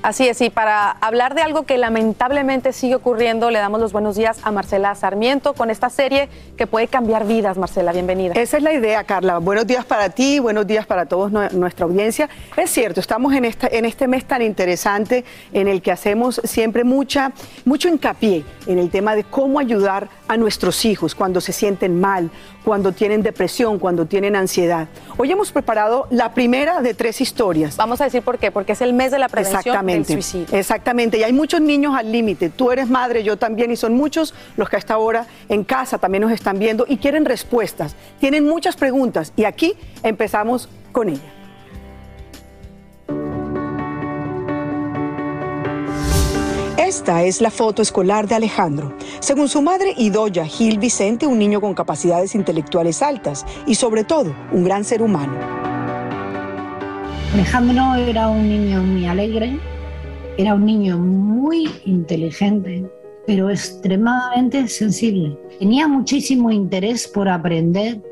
Así es, y para hablar de algo que lamentablemente sigue ocurriendo, le damos los buenos días a Marcela Sarmiento con esta serie que puede cambiar vidas. Marcela, bienvenida. Esa es la idea, Carla. Buenos días para ti, buenos días para todos nuestra audiencia. Es cierto, estamos en, esta, en este mes tan interesante en el que hacemos siempre mucha, mucho hincapié en el tema de cómo ayudar a nuestros hijos cuando se sienten mal, cuando tienen depresión, cuando tienen ansiedad. Hoy hemos preparado la primera de tres historias. Vamos a decir por qué, porque es el mes de la prevención del suicidio. Exactamente, y hay muchos niños al límite. Tú eres madre, yo también, y son muchos los que a esta hora en casa también nos están viendo y quieren respuestas. Tienen muchas preguntas y aquí empezamos con ella. Esta es la foto escolar de Alejandro. Según su madre Idoya Gil Vicente, un niño con capacidades intelectuales altas y sobre todo un gran ser humano. Alejandro era un niño muy alegre, era un niño muy inteligente, pero extremadamente sensible. Tenía muchísimo interés por aprender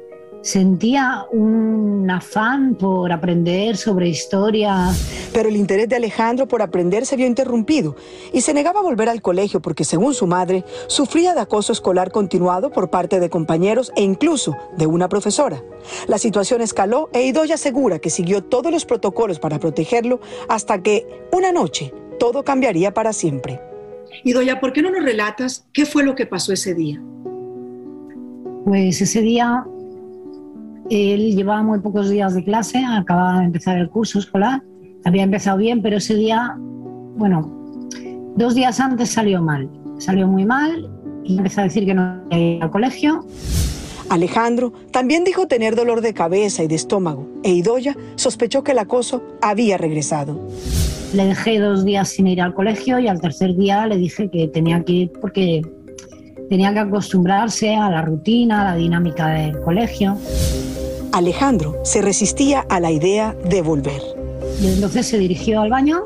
Sentía un afán por aprender sobre historia. Pero el interés de Alejandro por aprender se vio interrumpido y se negaba a volver al colegio porque, según su madre, sufría de acoso escolar continuado por parte de compañeros e incluso de una profesora. La situación escaló e Idoya asegura que siguió todos los protocolos para protegerlo hasta que, una noche, todo cambiaría para siempre. Idoya, ¿por qué no nos relatas qué fue lo que pasó ese día? Pues ese día él llevaba muy pocos días de clase, acababa de empezar el curso escolar, había empezado bien, pero ese día, bueno, dos días antes salió mal, salió muy mal y empezó a decir que no iba al colegio. Alejandro también dijo tener dolor de cabeza y de estómago, e Idoya sospechó que el acoso había regresado. Le dejé dos días sin ir al colegio y al tercer día le dije que tenía que ir porque tenía que acostumbrarse a la rutina, a la dinámica del colegio. Alejandro se resistía a la idea de volver. Y entonces se dirigió al baño,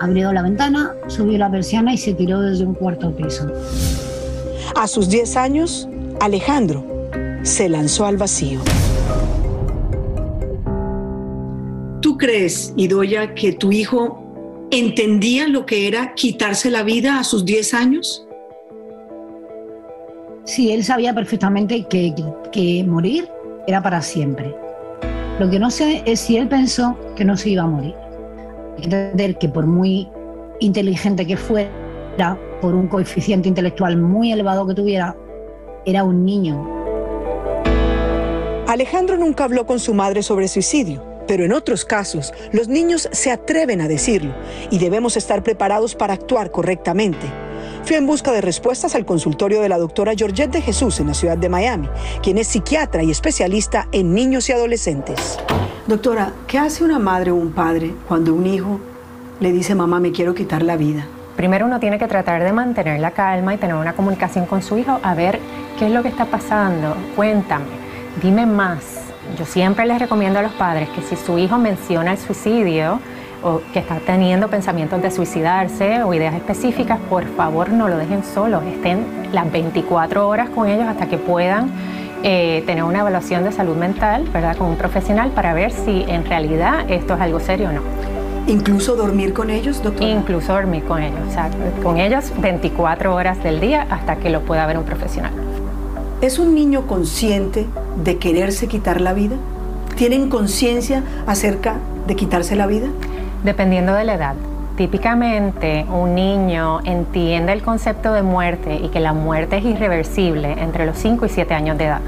abrió la ventana, subió la persiana y se tiró desde un cuarto piso. A sus 10 años, Alejandro se lanzó al vacío. ¿Tú crees, Idoya, que tu hijo entendía lo que era quitarse la vida a sus 10 años? Sí, él sabía perfectamente que, que morir era para siempre. Lo que no sé es si él pensó que no se iba a morir. Entender que por muy inteligente que fuera, por un coeficiente intelectual muy elevado que tuviera, era un niño. Alejandro nunca habló con su madre sobre suicidio, pero en otros casos los niños se atreven a decirlo y debemos estar preparados para actuar correctamente. Fui en busca de respuestas al consultorio de la doctora Georgette de Jesús en la ciudad de Miami, quien es psiquiatra y especialista en niños y adolescentes. Doctora, ¿qué hace una madre o un padre cuando un hijo le dice, mamá, me quiero quitar la vida? Primero uno tiene que tratar de mantener la calma y tener una comunicación con su hijo, a ver qué es lo que está pasando, cuéntame, dime más. Yo siempre les recomiendo a los padres que si su hijo menciona el suicidio, o que está teniendo pensamientos de suicidarse o ideas específicas, por favor no lo dejen solo, estén las 24 horas con ellos hasta que puedan eh, tener una evaluación de salud mental, ¿verdad? Con un profesional para ver si en realidad esto es algo serio o no. ¿Incluso dormir con ellos, doctor? Incluso dormir con ellos, o sea, con ellos 24 horas del día hasta que lo pueda ver un profesional. ¿Es un niño consciente de quererse quitar la vida? ¿Tienen conciencia acerca de quitarse la vida? Dependiendo de la edad. Típicamente un niño entiende el concepto de muerte y que la muerte es irreversible entre los 5 y 7 años de edad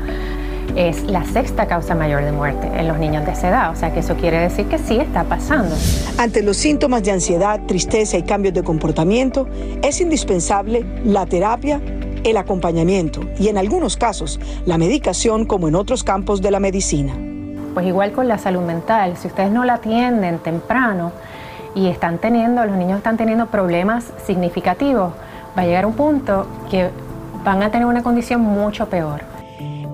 es la sexta causa mayor de muerte en los niños de esa edad. O sea que eso quiere decir que sí está pasando. Ante los síntomas de ansiedad, tristeza y cambios de comportamiento, es indispensable la terapia, el acompañamiento y en algunos casos la medicación como en otros campos de la medicina. Pues igual con la salud mental, si ustedes no la atienden temprano y están teniendo, los niños están teniendo problemas significativos, va a llegar un punto que van a tener una condición mucho peor.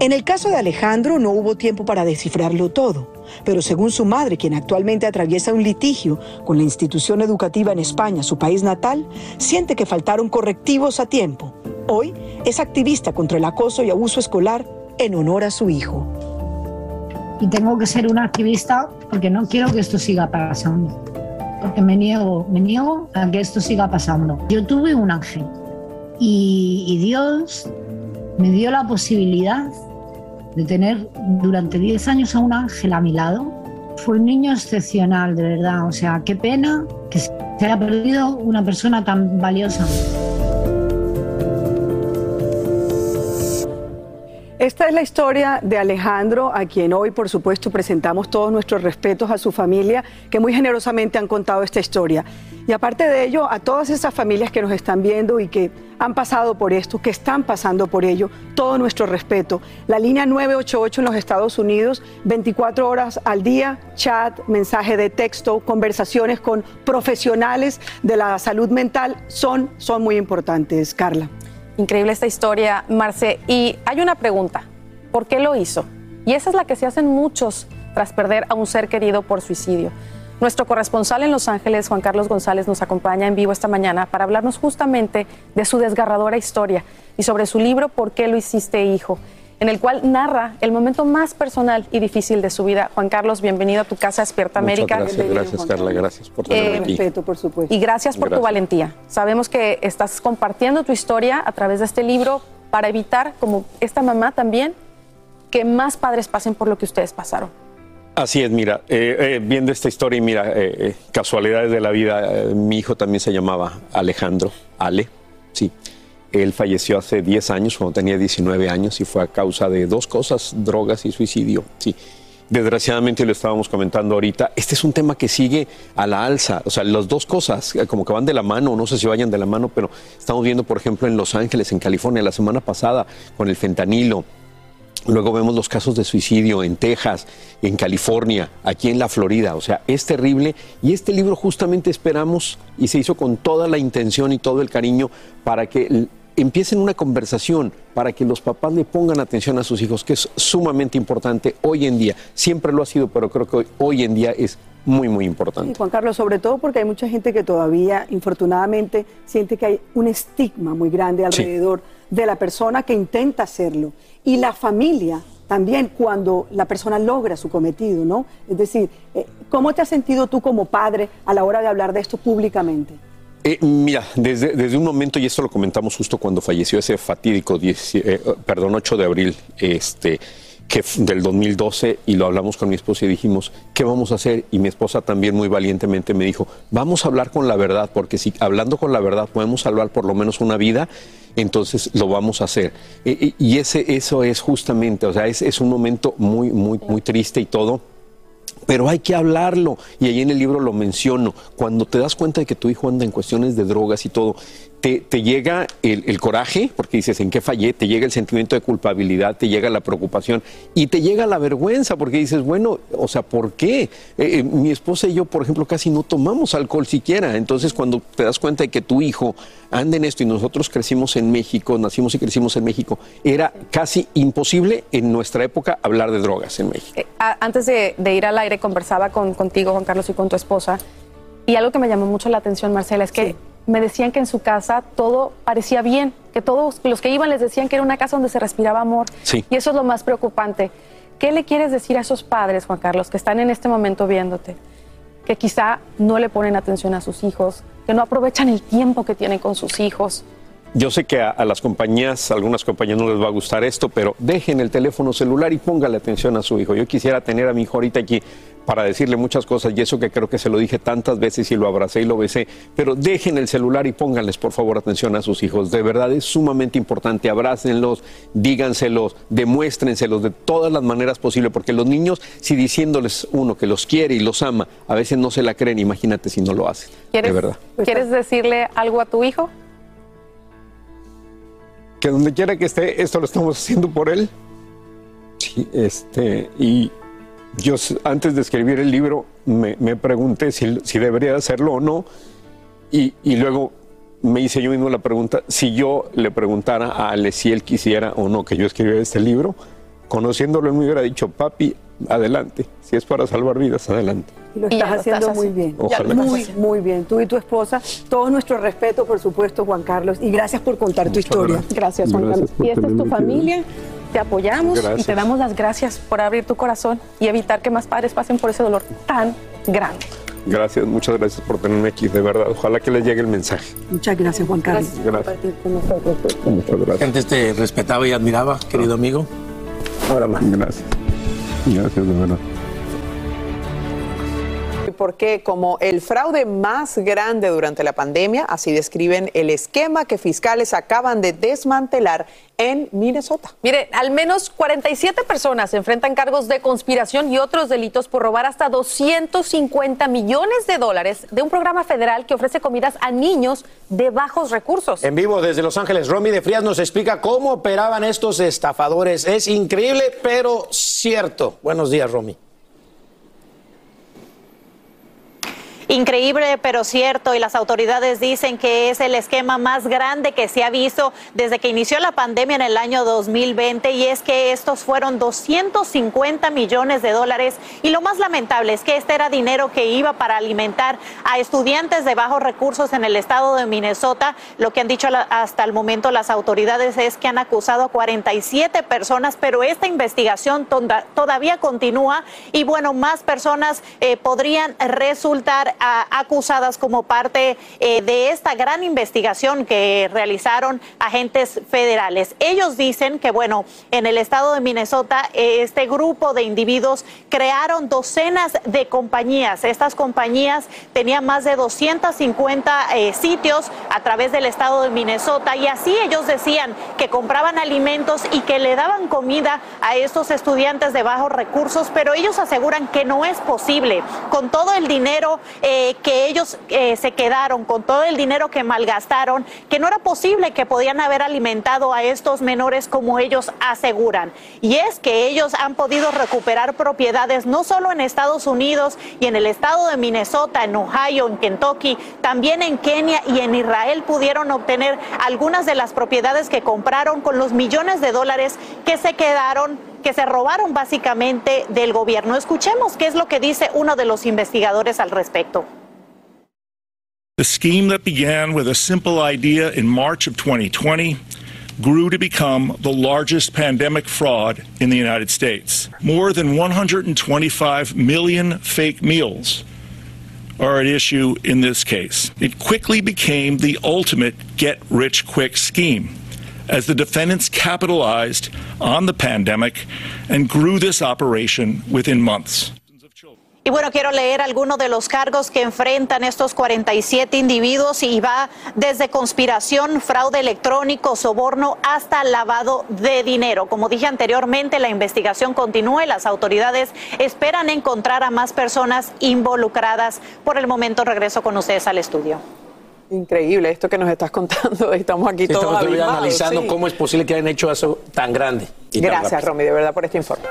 En el caso de Alejandro no hubo tiempo para descifrarlo todo, pero según su madre, quien actualmente atraviesa un litigio con la institución educativa en España, su país natal, siente que faltaron correctivos a tiempo. Hoy es activista contra el acoso y abuso escolar en honor a su hijo. Y tengo que ser una activista porque no quiero que esto siga pasando. Porque me niego, me niego a que esto siga pasando. Yo tuve un ángel y, y Dios me dio la posibilidad de tener durante 10 años a un ángel a mi lado. Fue un niño excepcional, de verdad. O sea, qué pena que se haya perdido una persona tan valiosa. Esta es la historia de Alejandro, a quien hoy, por supuesto, presentamos todos nuestros respetos a su familia, que muy generosamente han contado esta historia. Y aparte de ello, a todas esas familias que nos están viendo y que han pasado por esto, que están pasando por ello, todo nuestro respeto. La línea 988 en los Estados Unidos, 24 horas al día, chat, mensaje de texto, conversaciones con profesionales de la salud mental, son, son muy importantes, Carla. Increíble esta historia, Marce. Y hay una pregunta, ¿por qué lo hizo? Y esa es la que se hacen muchos tras perder a un ser querido por suicidio. Nuestro corresponsal en Los Ángeles, Juan Carlos González, nos acompaña en vivo esta mañana para hablarnos justamente de su desgarradora historia y sobre su libro ¿Por qué lo hiciste, hijo? En el cual narra el momento más personal y difícil de su vida. Juan Carlos, bienvenido a tu casa Despierta América. Gracias, gracias Carla, gracias por tenerme aquí. Respeto, por supuesto. Y gracias por tu valentía. Sabemos que estás compartiendo tu historia a través de este libro para evitar, como esta mamá también, que más padres pasen por lo que ustedes pasaron. Así es, mira, eh, eh, viendo esta historia y mira, eh, casualidades de la vida, mi hijo también se llamaba Alejandro, Ale, sí. Él falleció hace 10 años, cuando tenía 19 años, y fue a causa de dos cosas, drogas y suicidio, sí. Desgraciadamente lo estábamos comentando ahorita, este es un tema que sigue a la alza, o sea, las dos cosas como que van de la mano, no sé si vayan de la mano, pero estamos viendo, por ejemplo, en Los Ángeles, en California, la semana pasada, con el fentanilo, Luego vemos los casos de suicidio en Texas, en California, aquí en la Florida. O sea, es terrible. Y este libro justamente esperamos y se hizo con toda la intención y todo el cariño para que empiecen una conversación, para que los papás le pongan atención a sus hijos, que es sumamente importante hoy en día. Siempre lo ha sido, pero creo que hoy, en día es muy, muy importante. Juan Carlos, sobre todo porque hay mucha gente que todavía, infortunadamente, siente que hay un estigma muy grande alrededor de la persona que intenta hacerlo y la familia también cuando la persona logra su cometido, ¿no? Es decir, eh, ¿cómo te has sentido tú como padre a la hora de hablar de esto públicamente? Eh, mira, desde, desde, un momento, y esto lo comentamos justo cuando falleció ese fatídico eh, perdón, 8 de abril este, que, del 2012, y lo hablamos con mi esposa y dijimos, ¿qué vamos a hacer? Y mi esposa también muy valientemente me dijo, vamos a hablar con la verdad, porque si hablando con la verdad podemos salvar por lo menos una vida, entonces lo vamos a hacer. Y, ese, eso es justamente, o sea, es, es un momento muy, muy, muy triste y todo pero hay que hablarlo. Y ahí en el libro lo menciono. Cuando te das cuenta de que tu hijo anda en cuestiones de drogas y todo, te, llega el, coraje, porque dices, ¿en qué fallé? Te llega el sentimiento de culpabilidad, te llega la preocupación y te llega la vergüenza, porque dices, bueno, o sea, ¿por qué? Eh, eh, mi esposa y yo, por ejemplo, casi no tomamos alcohol siquiera. Entonces, cuando te das cuenta de que tu hijo anda en esto y nosotros crecimos en México, nacimos y crecimos en México, era casi imposible en nuestra época hablar de drogas en México. Eh, antes de, ir al aire, conversaba con, contigo, Juan Carlos, y con tu esposa. Y algo que me llamó mucho la atención, Marcela, es que me decían que en su casa todo parecía bien, que todos los que iban les decían que era una casa donde se respiraba amor. Y eso es lo más preocupante. ¿Qué le quieres decir a esos padres, Juan Carlos, que están en este momento viéndote? que quizá no le ponen atención a sus hijos, que no aprovechan el tiempo que tienen con sus hijos. Yo sé que a, a, las compañías, a algunas compañías no les va a gustar esto, pero dejen el teléfono celular y póngale atención a su hijo. Yo quisiera tener a mi hijo ahorita aquí para decirle muchas cosas y eso que creo que se lo dije tantas veces y lo abracé y lo besé, pero dejen el celular y pónganles por favor atención a sus hijos. De verdad es sumamente importante, abrácenlos, díganselos, demuéstrenselos de todas las maneras posibles, porque los niños, si diciéndoles uno que los quiere y los ama, a veces no se la creen, imagínate si no lo hacen. ¿Quieres, de verdad. ¿Quieres decirle algo a tu hijo? Donde quiera que esté, esto lo estamos haciendo por él. Sí, este, y yo antes de escribir el libro me, me pregunté si, si, debería hacerlo o no y, y, luego me hice yo mismo la pregunta, si yo le preguntara a Ale si él quisiera o no que yo escribiera este libro, conociéndolo él me hubiera dicho, papi, adelante, si es para salvar vidas, adelante. Y lo estás lo haciendo estás muy haciendo. bien. Ojalá. Muy, muy bien. Tú y tu esposa, todo nuestro respeto, por supuesto, Juan Carlos, y gracias por contar tu historia. Gracias, Juan Gracias Carlos. Y esta es tu familia. Te apoyamos y te damos las gracias por abrir tu corazón y evitar que más padres pasen por ese dolor tan grande. Gracias, muchas gracias por tenerme aquí, de verdad. Ojalá que les llegue el mensaje. Muchas gracias, Juan Carlos. Gracias. Gracias. Muchas gracias. Antes te respetaba y admiraba, querido amigo. Ahora más. Gracias. Gracias, de verdad. Porque como el fraude más grande durante la pandemia, así describen el esquema que fiscales acaban de desmantelar en Minnesota. Mire, al menos 47 personas enfrentan cargos de conspiración y otros delitos por robar hasta 250 millones de dólares de un programa federal que ofrece comidas a niños de bajos recursos. En vivo desde Los Ángeles, Romy de Frías nos explica cómo operaban estos estafadores. Es increíble, pero cierto. Buenos días, Romy. Increíble, pero cierto, y las autoridades dicen que es el esquema más grande que se ha visto desde que inició la pandemia en el año 2020, y es que estos fueron 250 millones de dólares, y lo más lamentable es que este era dinero que iba para alimentar a estudiantes de bajos recursos en el estado de Minnesota. Lo que han dicho hasta el momento las autoridades es que han acusado a 47 personas, pero esta investigación todavía continúa, y bueno, más personas eh, podrían resultar acusadas como parte eh, de esta gran investigación que realizaron agentes federales. Ellos dicen que, bueno, en el estado de Minnesota, eh, este grupo de individuos crearon docenas de compañías. Estas compañías tenían más de 250 eh, sitios a través del estado de Minnesota y así ellos decían que compraban alimentos y que le daban comida a estos estudiantes de bajos recursos, pero ellos aseguran que no es posible. Con todo el dinero eh, que ellos eh, se quedaron, con todo el dinero que malgastaron, que no era posible que podían haber alimentado a estos menores como ellos aseguran. Y es que ellos han podido recuperar propiedades no solo en Estados Unidos y en el estado de Minnesota, en Ohio, en Kentucky, también en Kenia y en Israel pudieron obtener algunas de las propiedades que compraron con los millones de dólares que se quedaron que se robaron básicamente del gobierno. Escuchemos qué es lo que dice uno de los investigadores al respecto. The scheme that began with a simple idea in March of 2020 grew to become the largest pandemic fraud in the United States. More than 125 million fake meals are at issue in this case. It quickly became the ultimate get rich quick scheme as the defendants capitalized on the pandemic and grew this operation within months. Y bueno, quiero leer algunos de los cargos que enfrentan estos 47 individuos y va desde conspiración, fraude electrónico, soborno hasta lavado de dinero. Como dije anteriormente, la investigación continúa y las autoridades esperan encontrar a más personas involucradas. Por el momento regreso con ustedes al estudio. Increíble esto que nos estás contando. Estamos aquí Sí, todos estamos analizando sí. cómo es posible que hayan hecho eso tan grande. tan Gracias, rápido. Romy, de verdad, por este informe.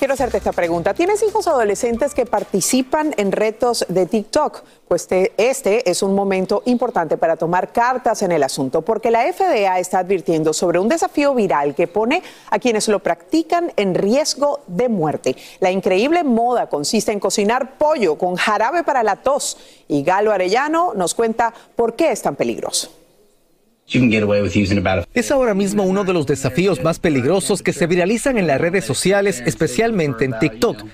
Quiero hacerte esta pregunta. ¿Tienes hijos adolescentes que participan en retos de TikTok? Pues te- este es un momento importante para tomar cartas en el asunto, porque la FDA está advirtiendo sobre un desafío viral que pone a quienes lo practican en riesgo de muerte. La increíble moda consiste en cocinar pollo con jarabe para la tos y Galo Arellano nos cuenta por qué es tan peligroso. Es ahora mismo uno de los desafíos más peligrosos que se viralizan en las redes sociales, especialmente en TikTok.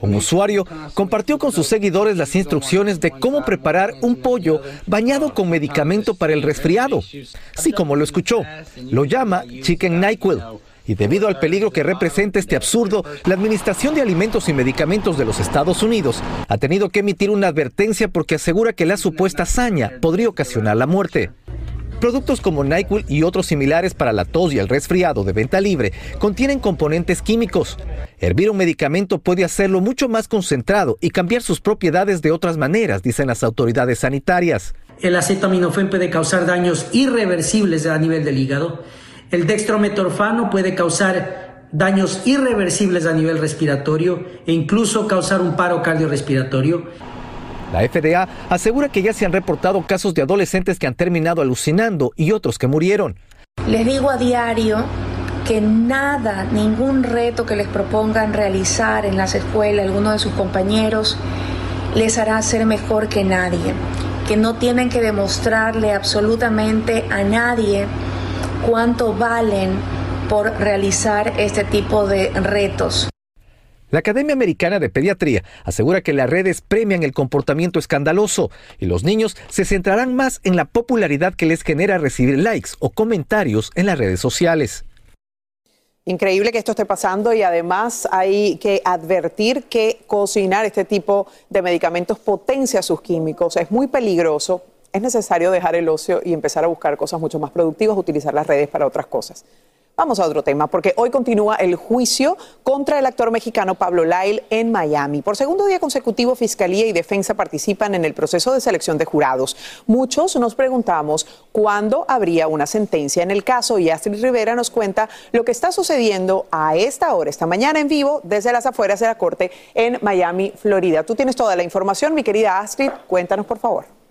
Un usuario compartió con sus seguidores las instrucciones de cómo preparar un pollo bañado con medicamento para el resfriado. Sí, como lo escuchó, lo llama Chicken NyQuil. Y debido al peligro que representa este absurdo, la Administración de Alimentos y Medicamentos de los Estados Unidos ha tenido que emitir una advertencia porque asegura que la supuesta hazaña podría ocasionar la muerte. Productos como NyQuil y otros similares para la tos y el resfriado de venta libre contienen componentes químicos. Hervir un medicamento puede hacerlo mucho más concentrado y cambiar sus propiedades de otras maneras, dicen las autoridades sanitarias. El acetaminofén puede causar daños irreversibles a nivel del hígado el dextrometorfano puede causar daños irreversibles a nivel respiratorio e incluso causar un paro cardiorrespiratorio. La FDA asegura que ya se han reportado casos de adolescentes que han terminado alucinando y otros que murieron. Les digo a diario que nada, ningún reto que les propongan realizar en las escuelas, alguno de sus compañeros, les hará ser mejor que nadie, que no tienen que demostrarle absolutamente a nadie cuánto valen por realizar este tipo de retos. La Academia Americana de Pediatría asegura que las redes premian el comportamiento escandaloso y los niños se centrarán más en la popularidad que les genera recibir likes o comentarios en las redes sociales. Increíble que esto esté pasando y además hay que advertir que cocinar este tipo de medicamentos potencia sus químicos. Es muy peligroso es necesario dejar el ocio y empezar a buscar cosas mucho más productivas, utilizar las redes para otras cosas. Vamos a otro tema, porque hoy continúa el juicio contra el actor mexicano Pablo Lyle en Miami. Por segundo día consecutivo, Fiscalía y Defensa participan en el proceso de selección de jurados. Muchos nos preguntamos cuándo habría una sentencia en el caso y Astrid Rivera nos cuenta lo que está sucediendo a esta hora, esta mañana en vivo, desde las afueras de la Corte en Miami, Florida. Tú tienes toda la información, mi querida Astrid, cuéntanos por favor.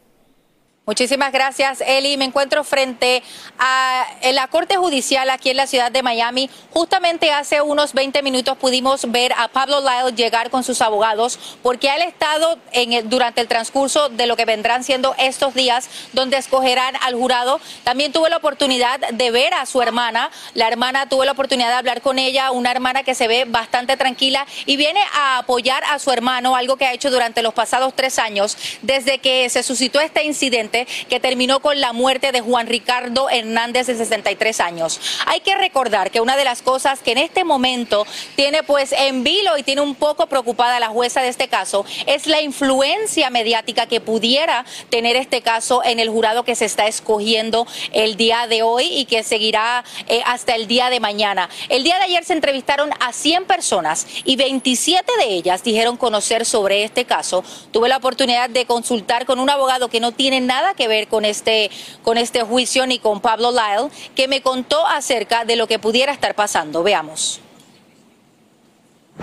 Muchísimas gracias, Eli. Me encuentro frente a la Corte Judicial aquí en la ciudad de Miami. Justamente hace unos 20 minutos pudimos ver a Pablo Lyle llegar con sus abogados porque ha estado en durante el transcurso de lo que vendrán siendo estos días donde escogerán al jurado. También tuve la oportunidad de ver a su hermana. La hermana tuve la oportunidad de hablar con ella, una hermana que se ve bastante tranquila y viene a apoyar a su hermano, algo que ha hecho durante los pasados tres años desde que se suscitó este incidente que terminó con la muerte de Juan Ricardo Hernández de 63 años. Hay que recordar que una de las cosas que en este momento tiene pues en vilo y tiene un poco preocupada la jueza de este caso es la influencia mediática que pudiera tener este caso en el jurado que se está escogiendo el día de hoy y que seguirá eh, hasta el día de mañana. El día de ayer se entrevistaron a 100 personas y 27 de ellas dijeron conocer sobre este caso. Tuve la oportunidad de consultar con un abogado que no tiene nada que ver con este, con este juicio ni con Pablo Lyle, que me contó acerca de lo que pudiera estar pasando. Veamos.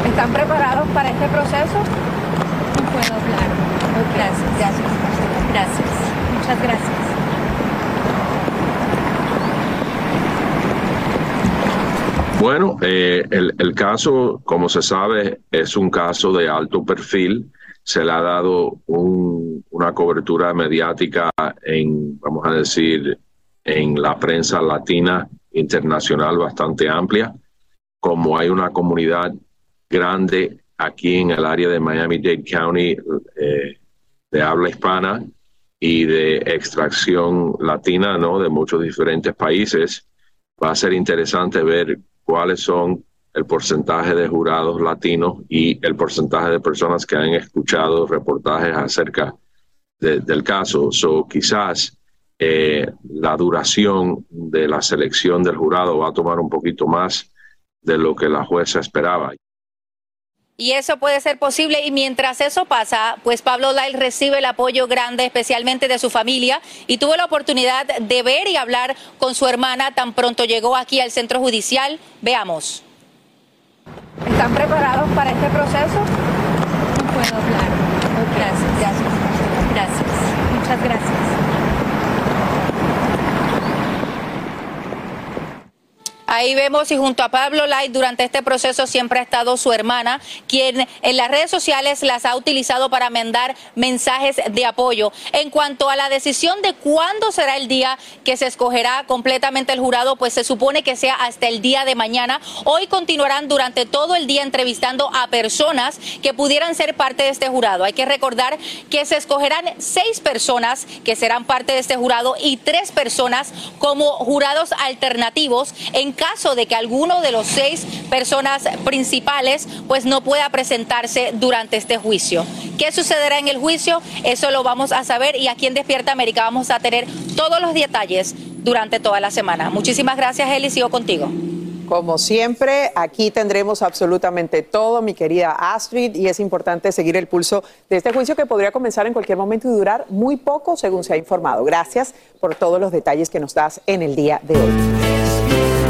¿Están preparados para este proceso? No puedo hablar. Gracias. Gracias. Gracias. Muchas gracias. Bueno, eh, el, el, caso, como se sabe, es un caso de alto perfil se le ha dado una cobertura mediática en, vamos a decir, en la prensa latina internacional bastante amplia. Como hay una comunidad grande aquí en el área de Miami-Dade County eh, de habla hispana y de extracción latina, ¿no? De muchos diferentes países, va a ser interesante ver cuáles son el porcentaje de jurados latinos y el porcentaje de personas que han escuchado reportajes acerca del caso. So, quizás eh, la duración de la selección del jurado va a tomar un poquito más de lo que la jueza esperaba. Y eso puede ser posible y mientras eso pasa, pues Pablo Lyle recibe el apoyo grande, especialmente de su familia, y tuvo la oportunidad de ver y hablar con su hermana tan pronto llegó aquí al centro judicial. Veamos. ¿Están preparados para este proceso? No puedo hablar. Gracias. Gracias. Gracias. Muchas gracias. Ahí vemos y junto a Pablo Light durante este proceso siempre ha estado su hermana, quien en las redes sociales las ha utilizado para mandar mensajes de apoyo. En cuanto a la decisión de cuándo será el día que se escogerá completamente el jurado, pues se supone que sea hasta el día de mañana. Hoy continuarán durante todo el día entrevistando a personas que pudieran ser parte de este jurado. Hay que recordar que se escogerán seis personas que serán parte de este jurado y tres personas como jurados alternativos en caso de que alguno de los seis personas principales pues no pueda presentarse durante este juicio. ¿Qué sucederá en el juicio? Eso lo vamos a saber y aquí en Despierta América vamos a tener todos los detalles durante toda la semana. Muchísimas gracias, Eli. Sigo contigo. Como siempre, aquí tendremos absolutamente todo, mi querida Astrid, y es importante seguir el pulso de este juicio que podría comenzar en cualquier momento y durar muy poco, según se ha informado. Gracias por todos los detalles que nos das en el día de hoy.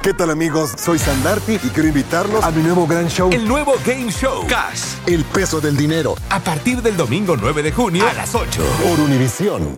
¿Qué tal amigos? Soy Sandarti y quiero invitarlos a mi nuevo gran show. El nuevo Game Show. Cash. El peso del dinero. A partir del domingo 9 de junio a las 8. Por Univisión.